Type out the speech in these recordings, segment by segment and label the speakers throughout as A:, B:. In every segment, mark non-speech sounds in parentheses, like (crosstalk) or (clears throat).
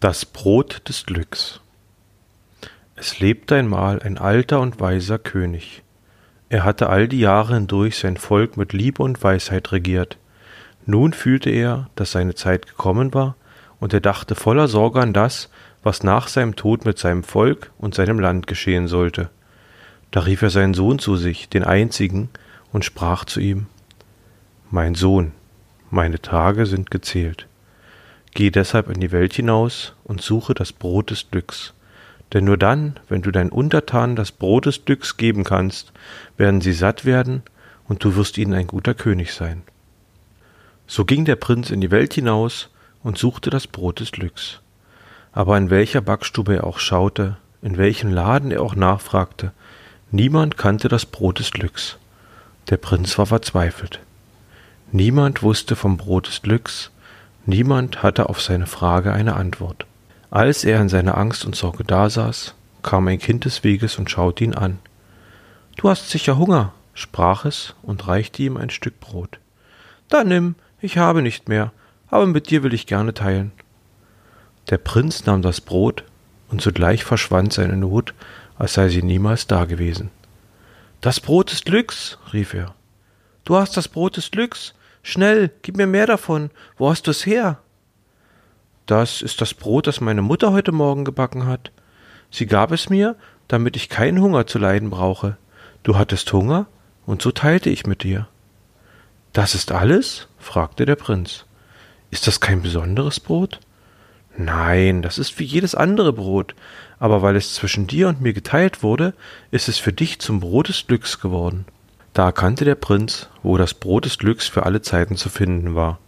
A: Das Brot des Glücks Es lebte einmal ein alter und weiser König. Er hatte all die Jahre hindurch sein Volk mit Liebe und Weisheit regiert. Nun fühlte er, dass seine Zeit gekommen war, und er dachte voller Sorge an das, was nach seinem Tod mit seinem Volk und seinem Land geschehen sollte. Da rief er seinen Sohn zu sich, den einzigen, und sprach zu ihm Mein Sohn, meine Tage sind gezählt. Geh deshalb in die Welt hinaus und suche das Brot des Glücks. Denn nur dann, wenn du deinen Untertanen das Brot des Glücks geben kannst, werden sie satt werden und du wirst ihnen ein guter König sein. So ging der Prinz in die Welt hinaus und suchte das Brot des Glücks. Aber in welcher Backstube er auch schaute, in welchem Laden er auch nachfragte, niemand kannte das Brot des Glücks. Der Prinz war verzweifelt. Niemand wusste vom Brot des Glücks, Niemand hatte auf seine Frage eine Antwort. Als er in seiner Angst und Sorge dasaß, kam ein Kind des Weges und schaute ihn an. Du hast sicher Hunger, sprach es und reichte ihm ein Stück Brot. Da nimm, ich habe nicht mehr, aber mit dir will ich gerne teilen. Der Prinz nahm das Brot, und sogleich verschwand seine Not, als sei sie niemals dagewesen. Das Brot des Glücks, rief er. Du hast das Brot des Glücks, Schnell, gib mir mehr davon. Wo hast du es her? Das ist das Brot, das meine Mutter heute Morgen gebacken hat. Sie gab es mir, damit ich keinen Hunger zu leiden brauche. Du hattest Hunger, und so teilte ich mit dir. Das ist alles? fragte der Prinz. Ist das kein besonderes Brot? Nein, das ist wie jedes andere Brot, aber weil es zwischen dir und mir geteilt wurde, ist es für dich zum Brot des Glücks geworden. Da erkannte der Prinz, wo das Brot des Glücks für alle Zeiten zu finden war.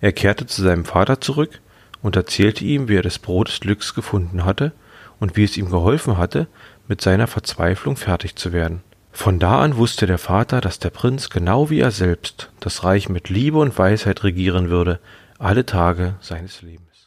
A: Er kehrte zu seinem Vater zurück und erzählte ihm, wie er das Brot des Glücks gefunden hatte und wie es ihm geholfen hatte, mit seiner Verzweiflung fertig zu werden. Von da an wusste der Vater, dass der Prinz genau wie er selbst das Reich mit Liebe und Weisheit regieren würde, alle Tage seines Lebens.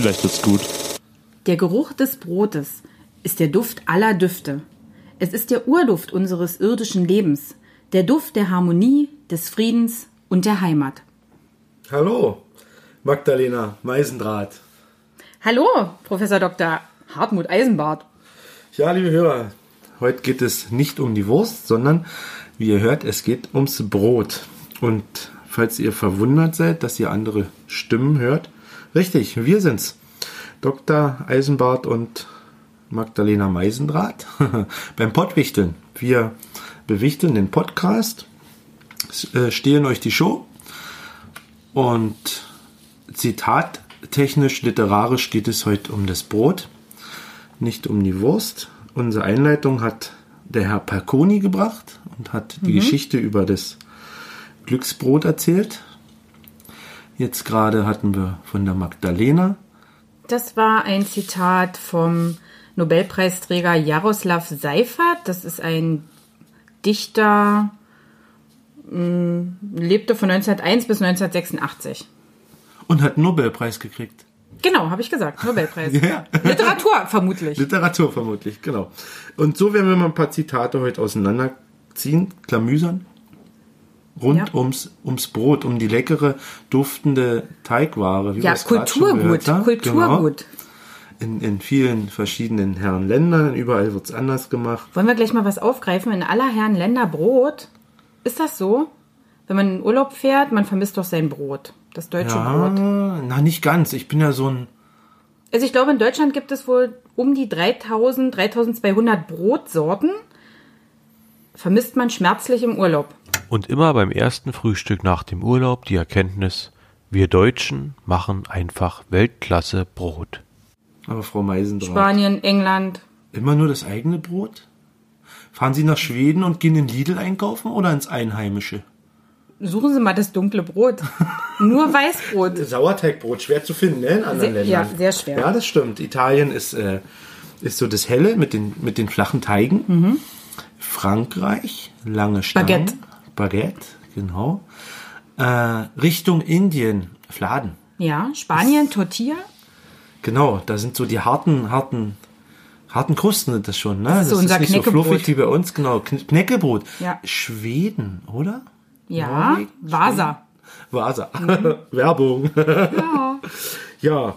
B: Vielleicht wird's gut.
C: Der Geruch des Brotes ist der Duft aller Düfte. Es ist der Urduft unseres irdischen Lebens, der Duft der Harmonie, des Friedens und der Heimat.
D: Hallo, Magdalena Meisendraht.
C: Hallo, Professor Dr. Hartmut Eisenbart.
D: Ja, liebe Hörer, heute geht es nicht um die Wurst, sondern, wie ihr hört, es geht ums Brot. Und falls ihr verwundert seid, dass ihr andere Stimmen hört, Richtig, wir sind's. Dr. Eisenbart und Magdalena Meisendraht (laughs) beim Pottwichteln. Wir bewichteln den Podcast, äh, stehlen euch die Show und zitattechnisch, literarisch geht es heute um das Brot, nicht um die Wurst. Unsere Einleitung hat der Herr Perconi gebracht und hat die mhm. Geschichte über das Glücksbrot erzählt. Jetzt gerade hatten wir von der Magdalena.
C: Das war ein Zitat vom Nobelpreisträger Jaroslav Seifert. Das ist ein Dichter, mh, lebte von 1901 bis 1986.
D: Und hat einen Nobelpreis gekriegt.
C: Genau, habe ich gesagt. Nobelpreis. (laughs) ja. Literatur vermutlich.
D: Literatur vermutlich, genau. Und so werden wir mal ein paar Zitate heute auseinanderziehen, klamüsern rund ja. ums, ums Brot, um die leckere, duftende Teigware.
C: ja, Kulturgut, Kulturgut. Genau.
D: in, in vielen verschiedenen Herrenländern. Überall wird es anders gemacht.
C: Wollen wir gleich mal was aufgreifen? In aller Herren Länder Brot. Ist das so? Wenn man in Urlaub fährt, man vermisst doch sein Brot. Das deutsche
D: Ja,
C: Brot.
D: na nicht ganz. Ich bin ja so ein
C: Also ich glaube, in Deutschland gibt es wohl um die 3000, 3200 Brotsorten. Vermisst man schmerzlich im Urlaub.
A: Und immer beim ersten Frühstück nach dem Urlaub die Erkenntnis, wir Deutschen machen einfach Weltklasse Brot.
D: Aber Frau Meisendraht.
C: Spanien, England.
D: Immer nur das eigene Brot? Fahren Sie nach Schweden und gehen in Lidl einkaufen oder ins Einheimische?
C: Suchen Sie mal das dunkle Brot. (laughs) Nur Weißbrot.
D: Sauerteigbrot, schwer zu finden, ne? In anderen
C: Sehr-
D: Ländern.
C: ja, sehr schwer.
D: Ja, das stimmt. Italien ist, äh, ist so das Helle mit den, mit den flachen Teigen.
C: Mhm.
D: Frankreich, lange Stangen.
C: Baguette.
D: Baguette, genau. Äh, Richtung Indien, Fladen.
C: Ja, Spanien, Tortilla.
D: Genau, da sind so die harten, harten, harten Krusten sind das schon, ne? Das,
C: ist so unser
D: nicht so fluffig wie bei uns, genau. Kn- Knäckebrot.
C: Ja.
D: Schweden, oder?
C: Ja,
D: Norwegen?
C: Vasa.
D: Vasa. (laughs) Werbung. Ja. (laughs) ja.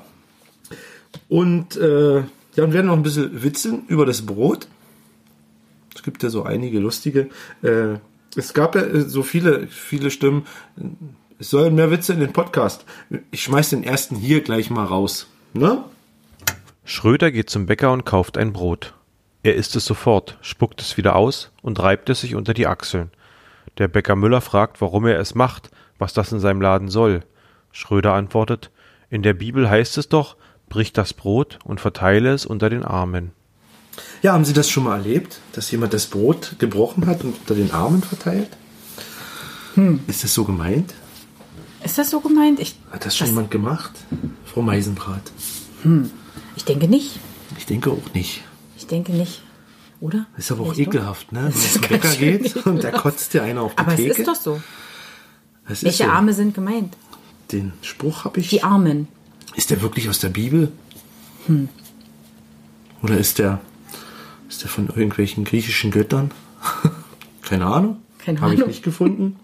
D: Und äh, ja, und werden noch ein bisschen witzeln über das Brot. Es gibt ja so einige lustige. Äh, es gab ja äh, so viele, viele Stimmen. Es sollen mehr Witze in den Podcast. Ich schmeiß den ersten hier gleich mal raus. Ne?
A: Schröder geht zum Bäcker und kauft ein Brot. Er isst es sofort, spuckt es wieder aus und reibt es sich unter die Achseln. Der Bäcker Müller fragt, warum er es macht, was das in seinem Laden soll. Schröder antwortet, in der Bibel heißt es doch, brich das Brot und verteile es unter den Armen.
D: Ja, haben Sie das schon mal erlebt, dass jemand das Brot gebrochen hat und unter den Armen verteilt? Ist das so gemeint?
C: Ist das so gemeint? Ich,
D: Hat das schon jemand gemacht? Frau Meisendraht?
C: ich denke nicht.
D: Ich denke auch nicht.
C: Ich denke nicht. Oder?
D: Ist aber auch ekelhaft, ne? Wenn man zum Bäcker geht und da kotzt dir einer auf die
C: Aber
D: Theke.
C: es ist doch so.
D: Das
C: Welche
D: so.
C: Arme sind gemeint?
D: Den Spruch habe ich.
C: Die Armen.
D: Ist der wirklich aus der Bibel? Oder ist der, ist der von irgendwelchen griechischen Göttern? (laughs) Keine Ahnung.
C: Keine
D: Habe ich
C: Ahnung.
D: nicht gefunden.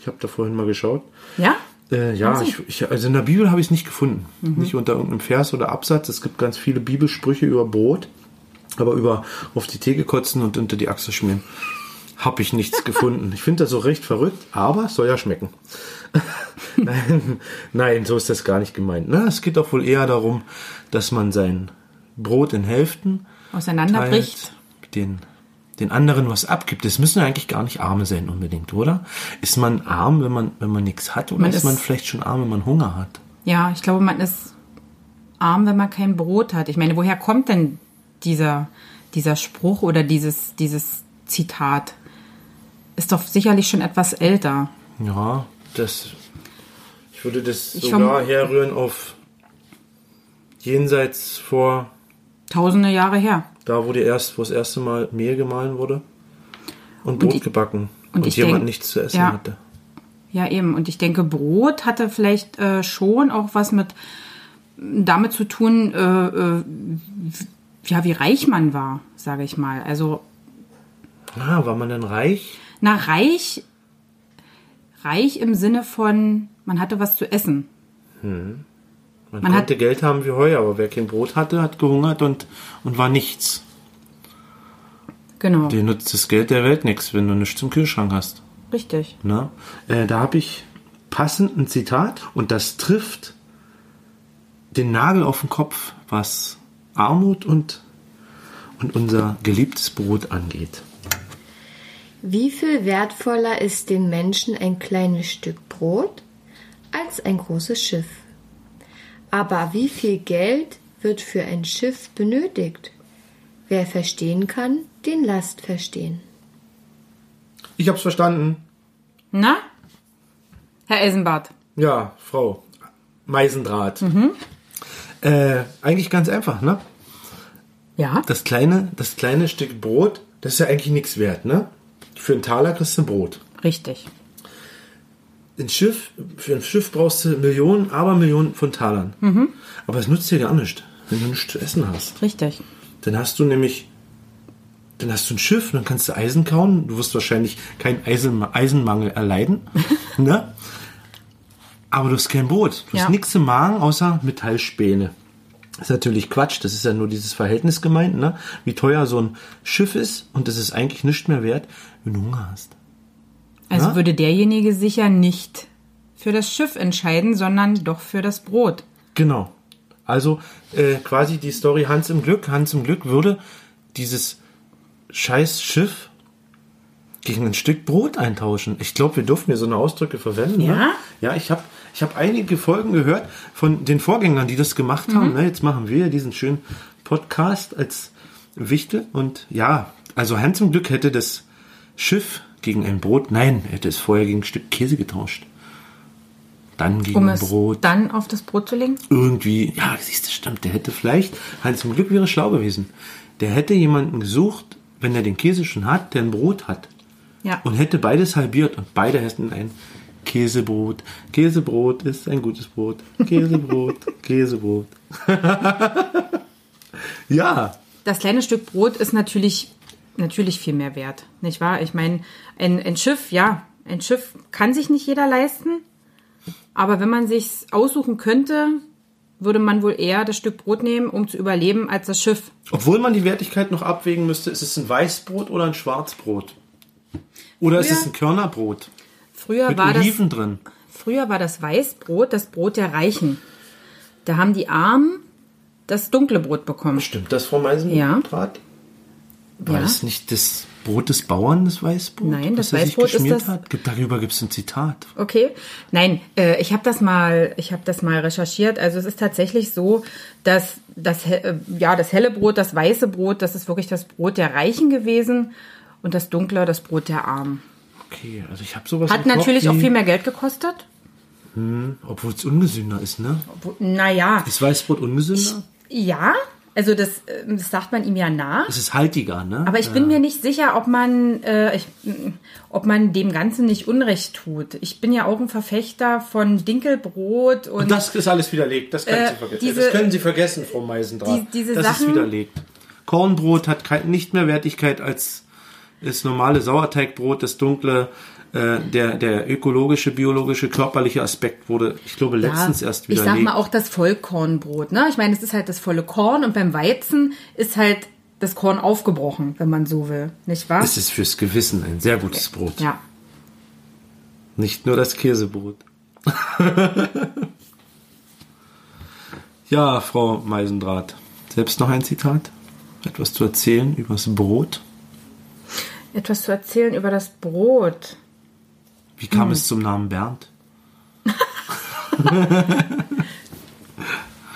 D: Ich habe da vorhin mal geschaut.
C: Ja?
D: Äh, ja, ich, ich, also in der Bibel habe ich es nicht gefunden.
C: Mhm.
D: Nicht unter irgendeinem Vers oder Absatz. Es gibt ganz viele Bibelsprüche über Brot, aber über auf die Theke kotzen und unter die Achse schmieren. Habe ich nichts (laughs) gefunden. Ich finde das so recht verrückt, aber es soll ja schmecken. (laughs) nein, nein, so ist das gar nicht gemeint. Ne? Es geht auch wohl eher darum, dass man sein Brot in Hälften
C: Auseinanderbricht.
D: den, den anderen was abgibt. Es müssen ja eigentlich gar nicht Arme sein unbedingt, oder? Ist man arm, wenn man, wenn man nichts hat, oder
C: Man
D: ist, man vielleicht schon arm, wenn man Hunger hat?
C: Ja, ich glaube, man ist arm, wenn man kein Brot hat. Ich meine, woher kommt denn dieser, dieser Spruch oder dieses, dieses Zitat? Ist doch sicherlich schon etwas älter.
D: Ja, das. Ich würde das
C: Ich
D: sogar herrühren auf jenseits vor
C: Tausende Jahre her.
D: da, wo die erst, wo das erste Mal Mehl gemahlen wurde und Brot
C: ich-
D: gebacken
C: und
D: und, jemand
C: denk-
D: nichts zu essen
C: ja.
D: hatte.
C: Ja, eben. Und ich denke, Brot hatte vielleicht äh, schon auch was mit damit zu tun, äh, äh, ja, wie reich man war, sage ich mal. Also,
D: Ah, war man denn reich?
C: na, reich, reich im Sinne von, man hatte was zu essen.
D: Man,
C: Man hat-
D: konnte Geld haben wie Heu, aber wer kein Brot hatte, hat gehungert und, und war nichts.
C: Genau,
D: Dir nutzt das Geld der Welt nichts, wenn du nichts im Kühlschrank hast.
C: richtig.
D: Ne? Äh, da habe ich passend ein Zitat und das trifft den Nagel auf den Kopf, was Armut und, und unser geliebtes Brot angeht.
E: Wie viel wertvoller ist dem Menschen ein kleines Stück Brot als ein großes Schiff? Aber wie viel Geld wird für ein Schiff benötigt? Wer verstehen kann, den lasst verstehen.
D: Ich hab's verstanden.
C: Na? Herr Eisenbart.
D: Ja, Frau Meisendraht. Äh, eigentlich ganz einfach, ne?
C: Ja?
D: Das kleine, das kleine Stück Brot, das ist ja eigentlich nichts wert, ne? Für einen Taler kriegst du ein Brot.
C: Richtig.
D: Ein Schiff, für ein Schiff brauchst du Millionen, aber Millionen von Talern. Aber es nutzt dir gar nichts, wenn du nichts zu essen hast.
C: Richtig.
D: Dann hast du nämlich, dann hast du ein Schiff, dann kannst du Eisen kauen. Du wirst wahrscheinlich keinen Eisen, Eisenmangel erleiden. (laughs) ne? Aber du hast kein Brot. Du
C: Ja.
D: hast nichts im Magen außer Metallspäne. ist natürlich Quatsch, das ist ja nur dieses Verhältnis gemeint, ne? wie teuer so ein Schiff ist und das ist eigentlich nicht mehr wert, wenn du Hunger hast.
C: Also
D: Ja?
C: würde derjenige sich ja nicht für das Schiff entscheiden, sondern doch für das Brot.
D: Genau. Also äh, quasi die Story Hans im Glück. Hans im Glück würde dieses scheiß Schiff gegen ein Stück Brot eintauschen. Ich glaube, wir durften hier so eine Ausdrücke verwenden.
C: Ja?
D: Ne? Ja, ich habe ich hab einige Folgen gehört von den Vorgängern, die das gemacht haben. Ne? Jetzt machen wir diesen schönen Podcast als Wichtel. Und ja, also Hans im Glück hätte das Schiff gegen ein Brot, nein, er hätte es vorher gegen ein Stück Käse getauscht. Dann gegen
C: Um
D: ein Brot
C: dann auf das Brot zu legen?
D: irgendwie, ja, siehst du, stimmt, der hätte vielleicht, Hans zum Glück wäre schlau gewesen. Der hätte jemanden gesucht, wenn er den Käse schon hat, der ein Brot hat.
C: Ja.
D: Und hätte beides halbiert und beide hätten ein Käsebrot. Käsebrot ist ein gutes Brot. Käsebrot, (laughs) Käsebrot. (laughs) ja,
C: Das kleine Stück Brot ist natürlich, natürlich viel mehr wert, nicht wahr? Ich meine, ein, ein Schiff, ja, ein Schiff kann sich nicht jeder leisten. Aber wenn man sich's aussuchen könnte, würde man wohl eher das Stück Brot nehmen, um zu überleben, als das Schiff.
D: obwohl man die Wertigkeit noch abwägen müsste, ist es ein Weißbrot oder ein Schwarzbrot? Oder ist
C: Früher-
D: es ein Körnerbrot?
C: Früher
D: Mit
C: war das
D: Oliven drin.
C: Früher war das Weißbrot das Brot der Reichen. Da haben die Armen das dunkle Brot bekommen.
D: Stimmt das, Frau Meisendraht? War
C: Ja.
D: das nicht das Brot des Bauern, das Weißbrot?
C: Nein, das Weißbrot ist das-
D: Hat? Darüber gibt es ein Zitat.
C: Okay, nein, äh, ich habe das mal, ich habe das mal recherchiert. Also es ist tatsächlich so, dass das, äh, ja, das helle Brot, das weiße Brot, das ist wirklich das Brot der Reichen gewesen und das dunkle das Brot der Armen.
D: Okay, also ich habe sowas
C: Hat
D: Kopf
C: natürlich auch viel mehr Geld gekostet.
D: Obwohl es ungesünder ist, ne?
C: Naja,
D: Ist Weißbrot ungesünder?
C: ja, also das, äh, das sagt man ihm ja nach.
D: Es ist haltiger, ne?
C: Aber ich bin mir nicht sicher, ob man, äh, ich, mm, ob man dem Ganzen nicht Unrecht tut. Ich bin ja auch ein Verfechter von Dinkelbrot und,
D: Und das ist alles widerlegt. Das, können
C: Äh,
D: Sie vergessen.
C: diese-
D: das können Sie vergessen, Frau Meisendraht.
C: Die- diese
D: das
C: Sachen-
D: ist widerlegt. Kornbrot hat kein, nicht mehr Wertigkeit als das normale Sauerteigbrot, das dunkle. Äh, der, der ökologische, biologische, körperliche Aspekt wurde, ich glaube, letztens erst
C: ich
D: widerlegt.
C: sag mal auch das Vollkornbrot. Ne? Ich meine, es ist halt das volle Korn und beim Weizen ist halt das Korn aufgebrochen, wenn man so will, nicht wahr?
D: Es ist fürs Gewissen ein sehr gutes Brot.
C: ja.
D: Nicht nur das Käsebrot. (laughs) ja, Frau Meisendraht. Selbst noch ein Zitat? Etwas zu erzählen übers Brot?
C: Etwas zu erzählen über das Brot.
D: Wie kam
C: Hm.
D: es zum Namen Bernd? (laughs)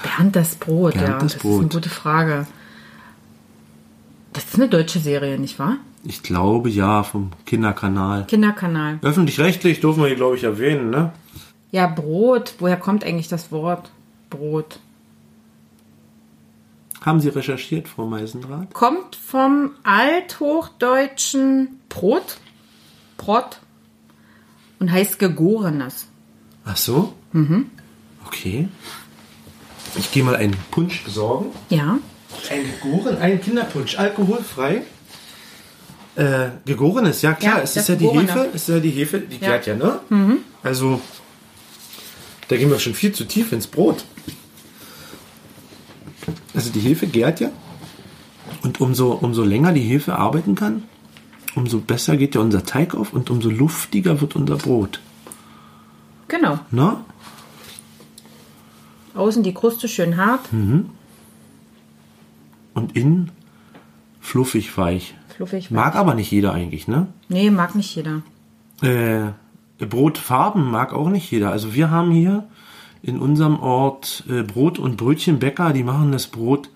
C: Bernd das Brot,
D: Bernd
C: ja,
D: das
C: das ist eine
D: Brot.
C: gute Frage. Das ist eine deutsche Serie, nicht wahr?
D: Ich glaube ja, vom Kinderkanal.
C: Kinderkanal.
D: Öffentlich-rechtlich dürfen wir hier, glaube ich, erwähnen, ne?
C: Ja, Brot. Woher kommt eigentlich das Wort Brot?
D: Haben Sie recherchiert, Frau Meisendraht?
C: Kommt vom althochdeutschen Brot, Brot und heißt Gegorenes.
D: Ach so? Mhm. Okay. Ich gehe mal einen Punsch besorgen.
C: Ja.
D: Ein gegoren, ein Kinderpunsch, alkoholfrei. Äh, gegorenes, ja klar,
C: Ja,
D: es ist ja die
C: Gegorene.
D: Hefe, es ist ja die Hefe, die
C: Ja.
D: gärt ja, ne? Also, da gehen wir schon viel zu tief ins Brot. Also die Hefe gärt ja. Und umso, umso länger die Hefe arbeiten kann, umso besser geht ja unser Teig auf und umso luftiger wird unser Brot.
C: Genau.
D: Ne?
C: Außen die Kruste schön hart,
D: Und innen fluffig weich.
C: fluffig.
D: Mag aber nicht jeder eigentlich, ne?
C: Nee, mag nicht jeder.
D: Äh, Brotfarben mag auch nicht jeder. Also wir haben hier in unserem Ort äh, Brot- und Brötchenbäcker, die machen das Brot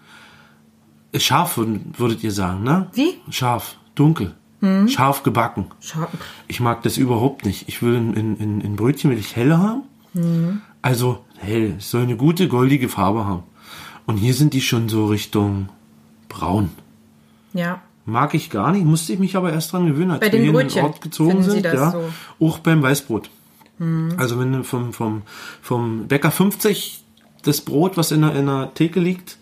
D: äh, scharf, würdet ihr sagen, ne?
C: Wie?
D: Scharf, dunkel, scharf gebacken.
C: Schau.
D: Ich mag das überhaupt nicht. Ich will in, in, in, in Brötchen will ich helle haben. Also hell, es soll eine gute goldige Farbe haben. Und hier sind die schon so Richtung braun.
C: Ja.
D: Mag ich gar nicht, musste ich mich aber erst dran gewöhnen, als
C: Bei
D: wir
C: den
D: hier in
C: Brötchen
D: den Ort gezogen sind. ja,
C: so?
D: Auch beim Weißbrot. Also wenn du vom, vom, vom Bäcker 50 das Brot, was in der, in der Theke liegt,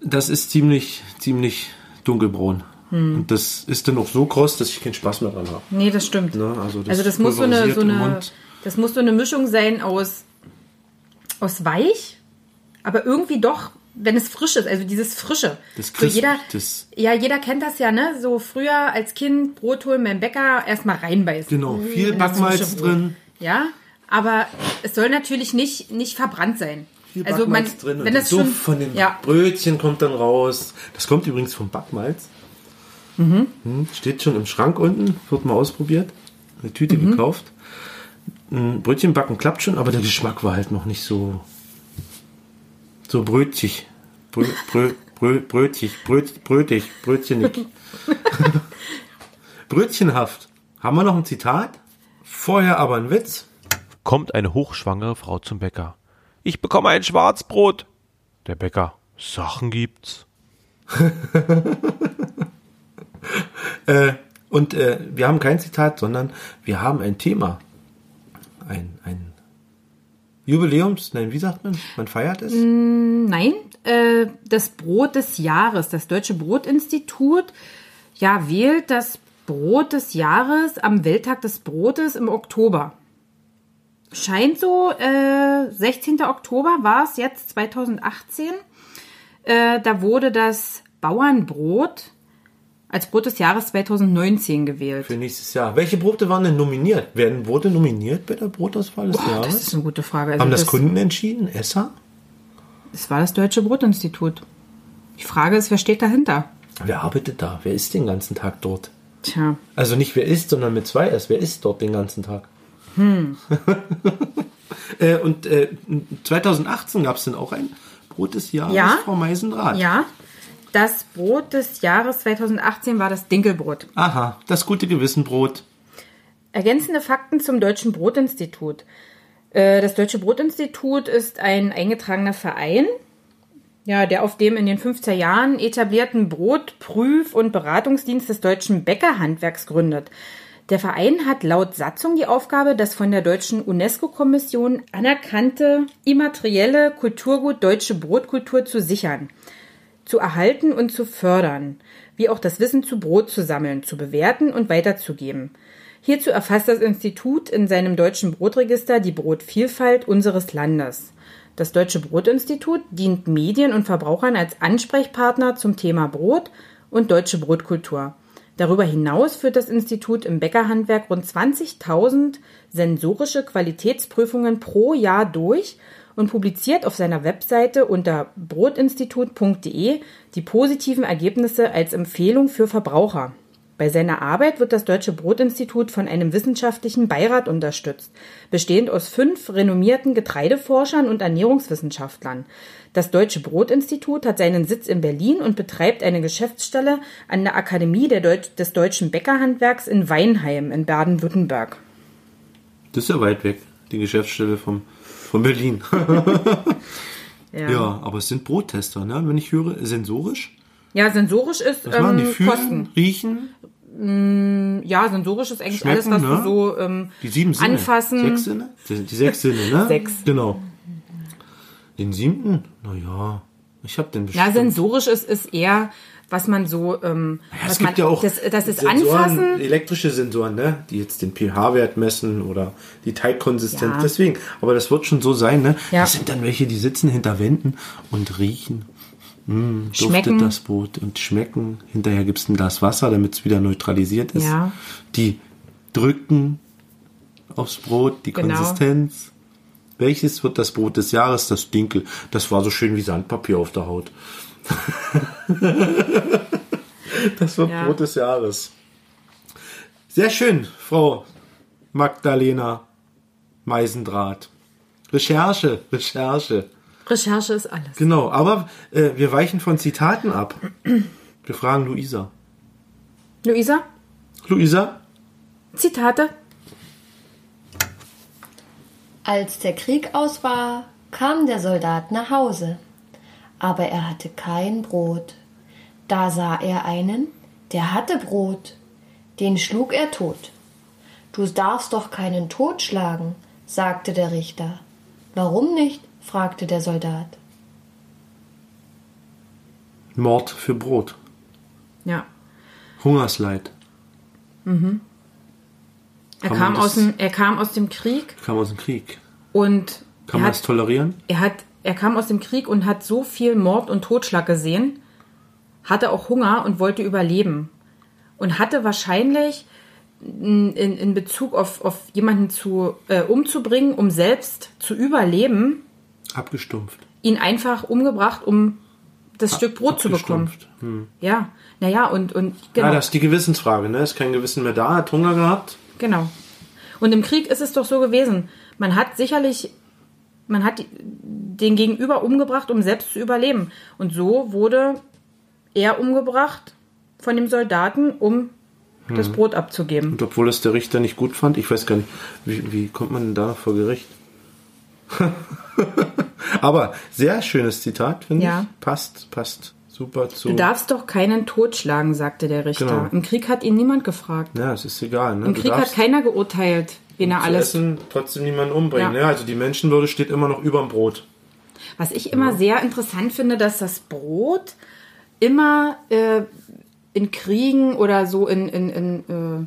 D: das ist ziemlich, ziemlich dunkelbraun.
C: Hm.
D: Und das ist dann auch so kross, dass ich keinen Spaß mehr dran habe.
C: Nee, das stimmt.
D: Ne? Also das,
C: Also das muss so eine, so eine, das muss so eine Mischung sein aus, aus weich, aber irgendwie doch wenn es frisch ist, also dieses Frische.
D: Das
C: so
D: Crisp,
C: jeder,
D: das-
C: ja, jeder kennt das ja, ne? So früher als Kind Brot holen beim Bäcker, erstmal reinbeißen.
D: Genau, viel
C: In das
D: Backmalz drin.
C: Ja, aber es soll natürlich nicht, nicht verbrannt sein.
D: Viel
C: also man,
D: drin
C: wenn
D: der
C: das
D: Duft
C: schon,
D: von dem
C: ja,
D: Brötchen kommt dann raus. Das kommt übrigens vom Backmalz.
C: Mhm.
D: Hm, steht schon im Schrank unten, wird mal ausprobiert. Eine Tüte
C: Mhm.
D: gekauft. Ein Brötchen backen klappt schon, aber der Geschmack war halt noch nicht so so brötchig. Brö, brö, brö, brötchig, bröt, brötig, brötchenig. (laughs) Brötchenhaft. Haben wir noch ein Zitat? Vorher aber ein Witz.
A: Kommt eine hochschwangere Frau zum Bäcker. Ich bekomme ein Schwarzbrot. Der Bäcker. Sachen gibt's. (laughs) (laughs)
D: Äh, und äh, wir haben kein Zitat, sondern wir haben ein Thema. Ein, ein Jubiläums, nein, wie sagt man? Man feiert es?
C: Nein, äh, das Brot des Jahres, das Deutsche Brotinstitut, ja, wählt das Brot des Jahres am Welttag des Brotes im Oktober. Scheint so, äh, 16. Oktober war es jetzt 2018. Äh, da wurde das Bauernbrot als Brot des Jahres 2019 gewählt.
D: Für nächstes Jahr. Welche Brote waren denn nominiert? Werden Brote nominiert bei der Brotauswahl des
C: das
D: Jahres?
C: ist eine gute Frage. Also
D: haben das, Kunden entschieden? Esser?
C: Das war das Deutsche Brotinstitut. Die Frage ist, wer steht dahinter?
D: Wer arbeitet da? Wer ist den ganzen Tag dort?
C: Tja.
D: Also nicht wer ist, sondern mit zwei S. Wer ist dort den ganzen Tag?
C: Hm. (laughs)
D: Äh, und äh, 2018 gab es denn auch ein Brot des Jahres,
C: Ja.
D: Frau Meisendrath?
C: Ja, das Brot des Jahres 2018 war das Dinkelbrot.
D: Aha, das gute Gewissenbrot.
C: Ergänzende Fakten zum Deutschen Brotinstitut. Äh, Das Deutsche Brotinstitut ist ein eingetragener Verein, ja, der auf dem in den 50er Jahren etablierten Brot-, Prüf- und Beratungsdienst des deutschen Bäckerhandwerks gründet. Der Verein hat laut Satzung die Aufgabe, das von der deutschen UNESCO-Kommission anerkannte immaterielle Kulturgut deutsche Brotkultur zu sichern zu erhalten und zu fördern, wie auch das Wissen zu Brot zu sammeln, zu bewerten und weiterzugeben. Hierzu erfasst das Institut in seinem deutschen Brotregister die Brotvielfalt unseres Landes. Das Deutsche Brotinstitut dient Medien und Verbrauchern als Ansprechpartner zum Thema Brot und deutsche Brotkultur. Darüber hinaus führt das Institut im Bäckerhandwerk rund 20.000 sensorische Qualitätsprüfungen pro Jahr durch und publiziert auf seiner Webseite unter brotinstitut.de die positiven Ergebnisse als Empfehlung für Verbraucher. Bei seiner Arbeit wird das Deutsche Brotinstitut von einem wissenschaftlichen Beirat unterstützt, bestehend aus fünf renommierten Getreideforschern und Ernährungswissenschaftlern. Das Deutsche Brotinstitut hat seinen Sitz in Berlin und betreibt eine Geschäftsstelle an der Akademie der Deut des deutschen Bäckerhandwerks in Weinheim in Baden-Württemberg.
D: Das ist ja weit weg, die Geschäftsstelle vom, von Berlin. (laughs) ja. aber es sind Brottester, ne? Wenn ich höre, sensorisch.
C: Ja, sensorisch ist
D: Was machen die?
C: ähm,
D: Fühlen,
C: Kosten.
D: riechen,
C: Ja, sensorisch ist eigentlich
D: Schmecken,
C: alles, was
D: ne?
C: du so ähm,
D: die sieben Sinne.
C: anfassen.
D: Sechs Sinne? Die, die sechs Sinne, ne?
C: Sechs.
D: Genau. Den siebten? Naja, ich hab den
C: Ja,
D: bestimmt.
C: sensorisch ist, ist eher, was man so, ähm,
D: Ja,
C: was
D: es gibt
C: man,
D: ja auch
C: das, das ist
D: Sensoren,
C: Anfassen.
D: elektrische Sensoren, ne? die jetzt den pH-Wert messen oder die Teigkonsistenz.
C: Ja.
D: Deswegen, aber das wird schon so sein. Ne?
C: Ja.
D: Das sind dann welche, die sitzen hinter Wänden und riechen. Mm, duftet
C: Schmecken.
D: das Brot und schmecken. Hinterher gibt es ein Glas Wasser, damit es wieder neutralisiert ist.
C: Ja.
D: Die drücken aufs Brot, die
C: Genau.
D: Konsistenz. Welches wird das Brot des Jahres? Das Dinkel. Das war so schön wie Sandpapier auf der Haut. (laughs) das wird
C: Ja.
D: Brot des Jahres. Sehr schön, Frau Magdalena Meisendraht. Recherche, Recherche.
C: Recherche ist alles.
D: Genau, aber äh, wir weichen von Zitaten ab. Wir fragen Luisa.
C: Luisa,
D: Luisa,
C: Zitate?
E: Als der Krieg aus war, kam der Soldat nach Hause, aber er hatte kein Brot. Da sah er einen, der hatte Brot, den schlug er tot. Du darfst doch keinen totschlagen, sagte der Richter. Warum nicht? fragte der Soldat.
D: Mord für Brot.
C: Ja.
D: Hungersleid.
C: Er
D: Kann man
C: kam,
D: das-
C: aus dem, er kam aus dem Krieg
D: Kam aus dem Krieg.
C: und
D: Kann
C: er
D: man das
C: hat,
D: tolerieren?
C: er hat er kam aus dem Krieg und hat so viel Mord und Totschlag gesehen, hatte auch Hunger und wollte überleben. Und hatte wahrscheinlich in, in Bezug auf, auf jemanden zu, äh, umzubringen, um selbst zu überleben,
D: Abgestumpft.
C: ihn einfach umgebracht, um das Stück Brot zu bekommen.
D: Hm.
C: Ja, naja, und, und genau.
D: Ja, das ist die Gewissensfrage, ne? Ist kein Gewissen mehr da, hat Hunger gehabt.
C: Genau. Und im Krieg ist es doch so gewesen. Man hat sicherlich, man hat den Gegenüber umgebracht, um selbst zu überleben. Und so wurde er umgebracht von dem Soldaten, um das
D: Hm.
C: Brot abzugeben.
D: Und obwohl es der Richter nicht gut fand, ich weiß gar nicht, wie, wie kommt man denn da vor Gericht? (laughs) Aber sehr schönes Zitat, finde
C: Ja.
D: ich. Passt, passt super zu.
C: Du darfst doch keinen totschlagen, sagte der Richter.
D: Genau.
C: Im Krieg hat ihn niemand gefragt.
D: ja, es ist egal. Ne?
C: Im Krieg hat keiner geurteilt, er
D: zu
C: alles.
D: essen, trotzdem niemanden umbringen.
C: Ja.
D: Ja. also die Menschenwürde steht immer noch überm Brot.
C: Was ich immer sehr interessant finde, dass das Brot immer äh, in Kriegen oder so in, in, in äh,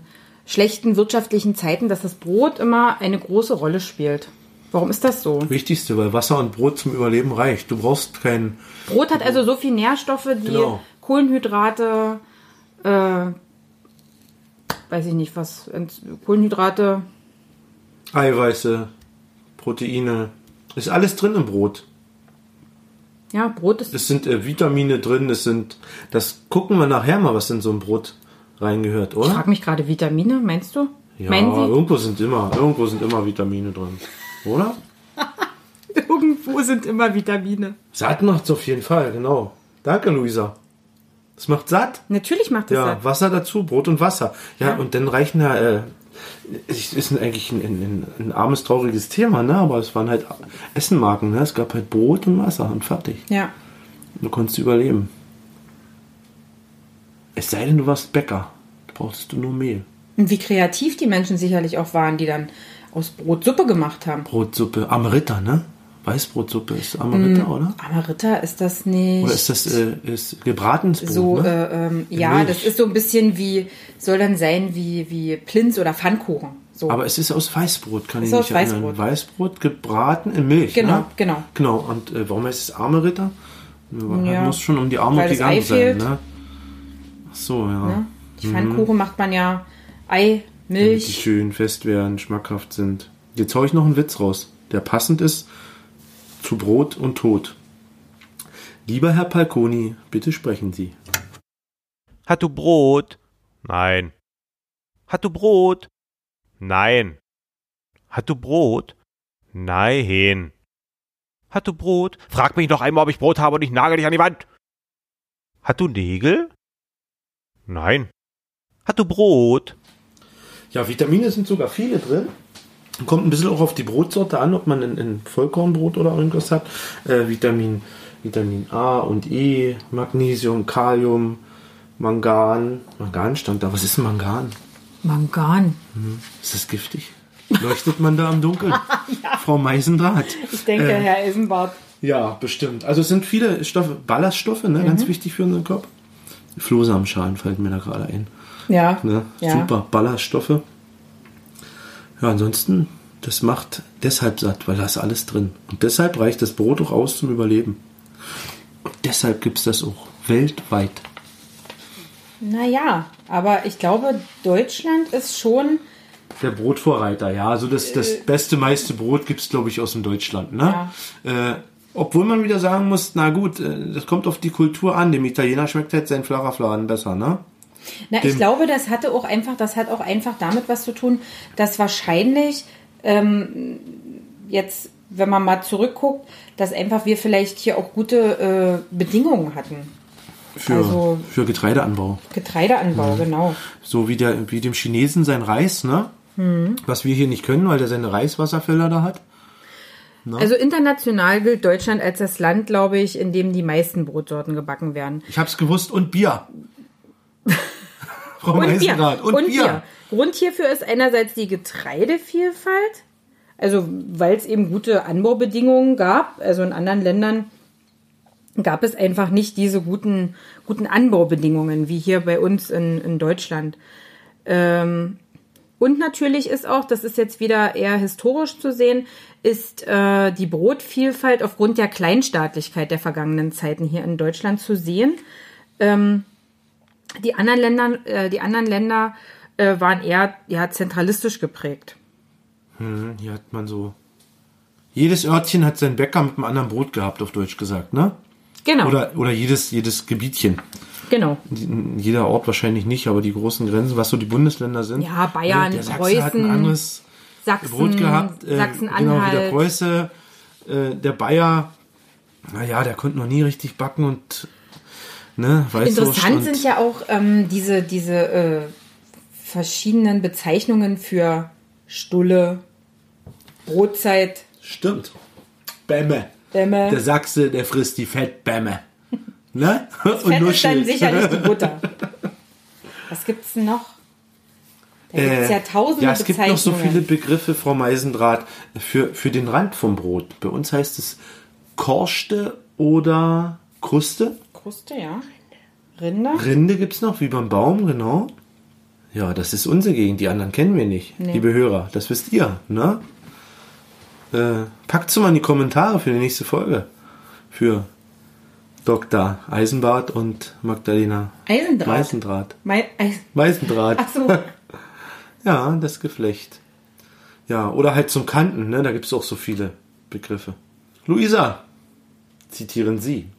C: schlechten wirtschaftlichen Zeiten, dass das Brot immer eine große Rolle spielt. Warum ist das so?
D: Wichtigste, weil Wasser und Brot zum Überleben reicht. Du brauchst kein.
C: Brot hat also so viel Nährstoffe, die
D: Genau.
C: Kohlenhydrate, äh, weiß ich nicht was, Kohlenhydrate,
D: Eiweiße, Proteine. Ist alles drin im Brot.
C: ja, Brot ist
D: Es sind äh, Vitamine drin, es sind. Das gucken wir nachher mal, was in so ein Brot reingehört,
C: Ich
D: oder?
C: frage mich gerade, Vitamine, meinst du?
D: Ja,
C: Meinen Sie?
D: irgendwo sind immer, irgendwo sind immer Vitamine drin. Oder? (laughs)
C: Irgendwo sind immer Vitamine.
D: Satt macht's auf jeden Fall, genau. Danke, Luisa. Es macht satt.
C: Natürlich macht es
D: Ja,
C: satt.
D: Wasser dazu, Brot und Wasser. Ja,
C: Ja.
D: und dann reichen ja, äh, es ist eigentlich ein, ein, ein armes, trauriges Thema, ne? Aber es waren halt Essenmarken, ne? Es gab halt Brot und Wasser und fertig.
C: Ja.
D: Du konntest überleben. Es sei denn, du warst Bäcker. Da brauchst du nur Mehl.
C: Und wie kreativ die Menschen sicherlich auch waren, die dann aus Brot Suppe gemacht haben.
D: Brotsuppe, Amerita, ne? Weißbrotsuppe ist Amerita,
C: Mm,
D: oder?
C: Amerita ist das nicht.
D: Oder ist das äh, ist gebratenes Brot?
C: so,
D: ne?
C: äh, ähm, ja,
D: Milch.
C: das ist so ein bisschen wie, soll dann sein wie, wie Plinz oder Pfannkuchen. So.
D: Aber es ist aus Weißbrot, kann
C: Ist
D: ich mich erinnern.
C: Weißbrot.
D: Weißbrot gebraten in Milch.
C: Genau,
D: ne?
C: genau.
D: Genau. Und äh, warum heißt es arme Ritter?
C: Ja,
D: Muss schon um die Armut gegangen
C: Ei
D: sein. Ne? Ach so, ja.
C: Ne? Die
D: Mhm.
C: Pfannkuchen macht man ja Ei,
D: Damit die
C: Milch.
D: schön fest werden, schmackhaft sind. Jetzt hau ich noch einen Witz raus, der passend ist zu Brot und Tod. Lieber Herr Palconi, bitte sprechen Sie.
A: Hat du Brot? Nein. Hat du Brot? Nein. Hat du Brot? Nein. Hat du Brot? Frag mich noch einmal, ob ich Brot habe und ich nagel dich an die Wand. Hat du Nägel? Nein. Hat du Brot?
D: Ja, Vitamine sind sogar viele drin. Kommt ein bisschen auch auf die Brotsorte an, ob man ein, ein Vollkornbrot oder irgendwas hat. Äh, Vitamin, Vitamin A und E, Magnesium, Kalium, Mangan. Mangan stand da. Was ist Mangan?
C: Mangan.
D: Hm. Ist das giftig? Leuchtet man da im Dunkeln? (laughs) Frau Meisendraht.
C: Ich denke,
D: Äh,
C: Herr Eisenbart.
D: Ja, bestimmt. Also es sind viele Stoffe, Ballaststoffe, ne, ganz
C: Mhm.
D: wichtig für unseren Körper. Flohsamenschalen fällt mir da gerade ein.
C: Ja.
D: Ne?
C: Ja.
D: Super Ballaststoffe. Ja, ansonsten, das macht deshalb satt, weil da ist alles drin. Und deshalb reicht das Brot auch aus zum Überleben. Und deshalb gibt es das auch weltweit.
C: Naja, aber ich glaube, Deutschland ist schon.
D: Der Brotvorreiter, ja. Also das, das beste, meiste Brot gibt es, glaube ich, aus dem Deutschland. Ne? Äh, obwohl man wieder sagen muss, na gut, äh, das kommt auf die Kultur an. Dem Italiener schmeckt halt sein flacher Fladen besser, ne?
C: Na, ich glaube, das hatte auch einfach, das hat auch einfach damit was zu tun, dass wahrscheinlich ähm, jetzt, wenn man mal zurückguckt, dass einfach wir vielleicht hier auch gute äh, Bedingungen hatten.
D: Für,
C: Also-
D: für Getreideanbau.
C: Getreideanbau,
D: Mhm.
C: genau.
D: So wie, der, wie dem Chinesen sein Reis, ne?
C: Mhm.
D: Was wir hier nicht können, weil der seine Reiswasserfelder da hat. Ne?
C: Also international gilt Deutschland als das Land, glaube ich, in dem die meisten Brotsorten gebacken werden.
D: ich hab's gewusst. Und Bier. (laughs) Frau
C: Und Bier.
D: Meisendrath. Und, Bier.
C: Grund hierfür ist einerseits die Getreidevielfalt, also weil es eben gute Anbaubedingungen gab. Also in anderen Ländern gab es einfach nicht diese guten, guten Anbaubedingungen wie hier bei uns in, in Deutschland. Ähm, Und natürlich ist auch, das ist jetzt wieder eher historisch zu sehen, ist äh, die Brotvielfalt aufgrund der Kleinstaatlichkeit der vergangenen Zeiten hier in Deutschland zu sehen. Ähm, die anderen Länder, äh, die anderen Länder äh, waren eher ja, zentralistisch geprägt.
D: Hm, hier hat man so. Jedes Örtchen hat seinen Bäcker mit einem anderen Brot gehabt, auf Deutsch gesagt, ne?
C: Genau.
D: Oder, oder jedes, jedes Gebietchen.
C: Genau.
D: Jeder Ort wahrscheinlich nicht, aber die großen Grenzen, was so die Bundesländer sind.
C: Ja, Bayern,
D: der Sachse
C: Preußen,
D: hat ein anderes
C: Sachsen,
D: Brot gehabt. Äh,
C: Sachsen-Anhalt.
D: Genau, wie der Preuße. Äh, der Bayer, naja, der konnte noch nie richtig backen und ne,
C: Interessant sind ja auch ähm, diese, diese äh, verschiedenen Bezeichnungen für Stulle, Brotzeit.
D: Stimmt. Bämme.
C: Bämme.
D: Der Sachse, der frisst die Fettbämme. (laughs) Ne?
C: Das
D: Und
C: Fett ist dann sicherlich die Butter. (laughs) Was gibt's denn noch? Da gibt's ja tausende
D: Äh, ja, es gibt noch so viele Begriffe, Frau Meisendraht, für, für den Rand vom Brot. Bei uns heißt es Korste oder Kruste.
C: Kruste, ja. Rinder.
D: Rinde gibt es noch, wie beim Baum, genau. Ja, das ist unsere Gegend, die anderen kennen wir nicht,
C: Nee.
D: liebe Hörer. Das wisst ihr, ne? Äh, packt's mal in die Kommentare für die nächste Folge. Für Dr. Eisenbart und Magdalena
C: Eisendraht.
D: Meisendraht.
C: Mei Eis
D: Meisendraht.
C: Ach so. (laughs)
D: Ja, das Geflecht. Ja, oder halt zum Kanten, ne? Da gibt es auch so viele Begriffe. Luisa, zitieren Sie.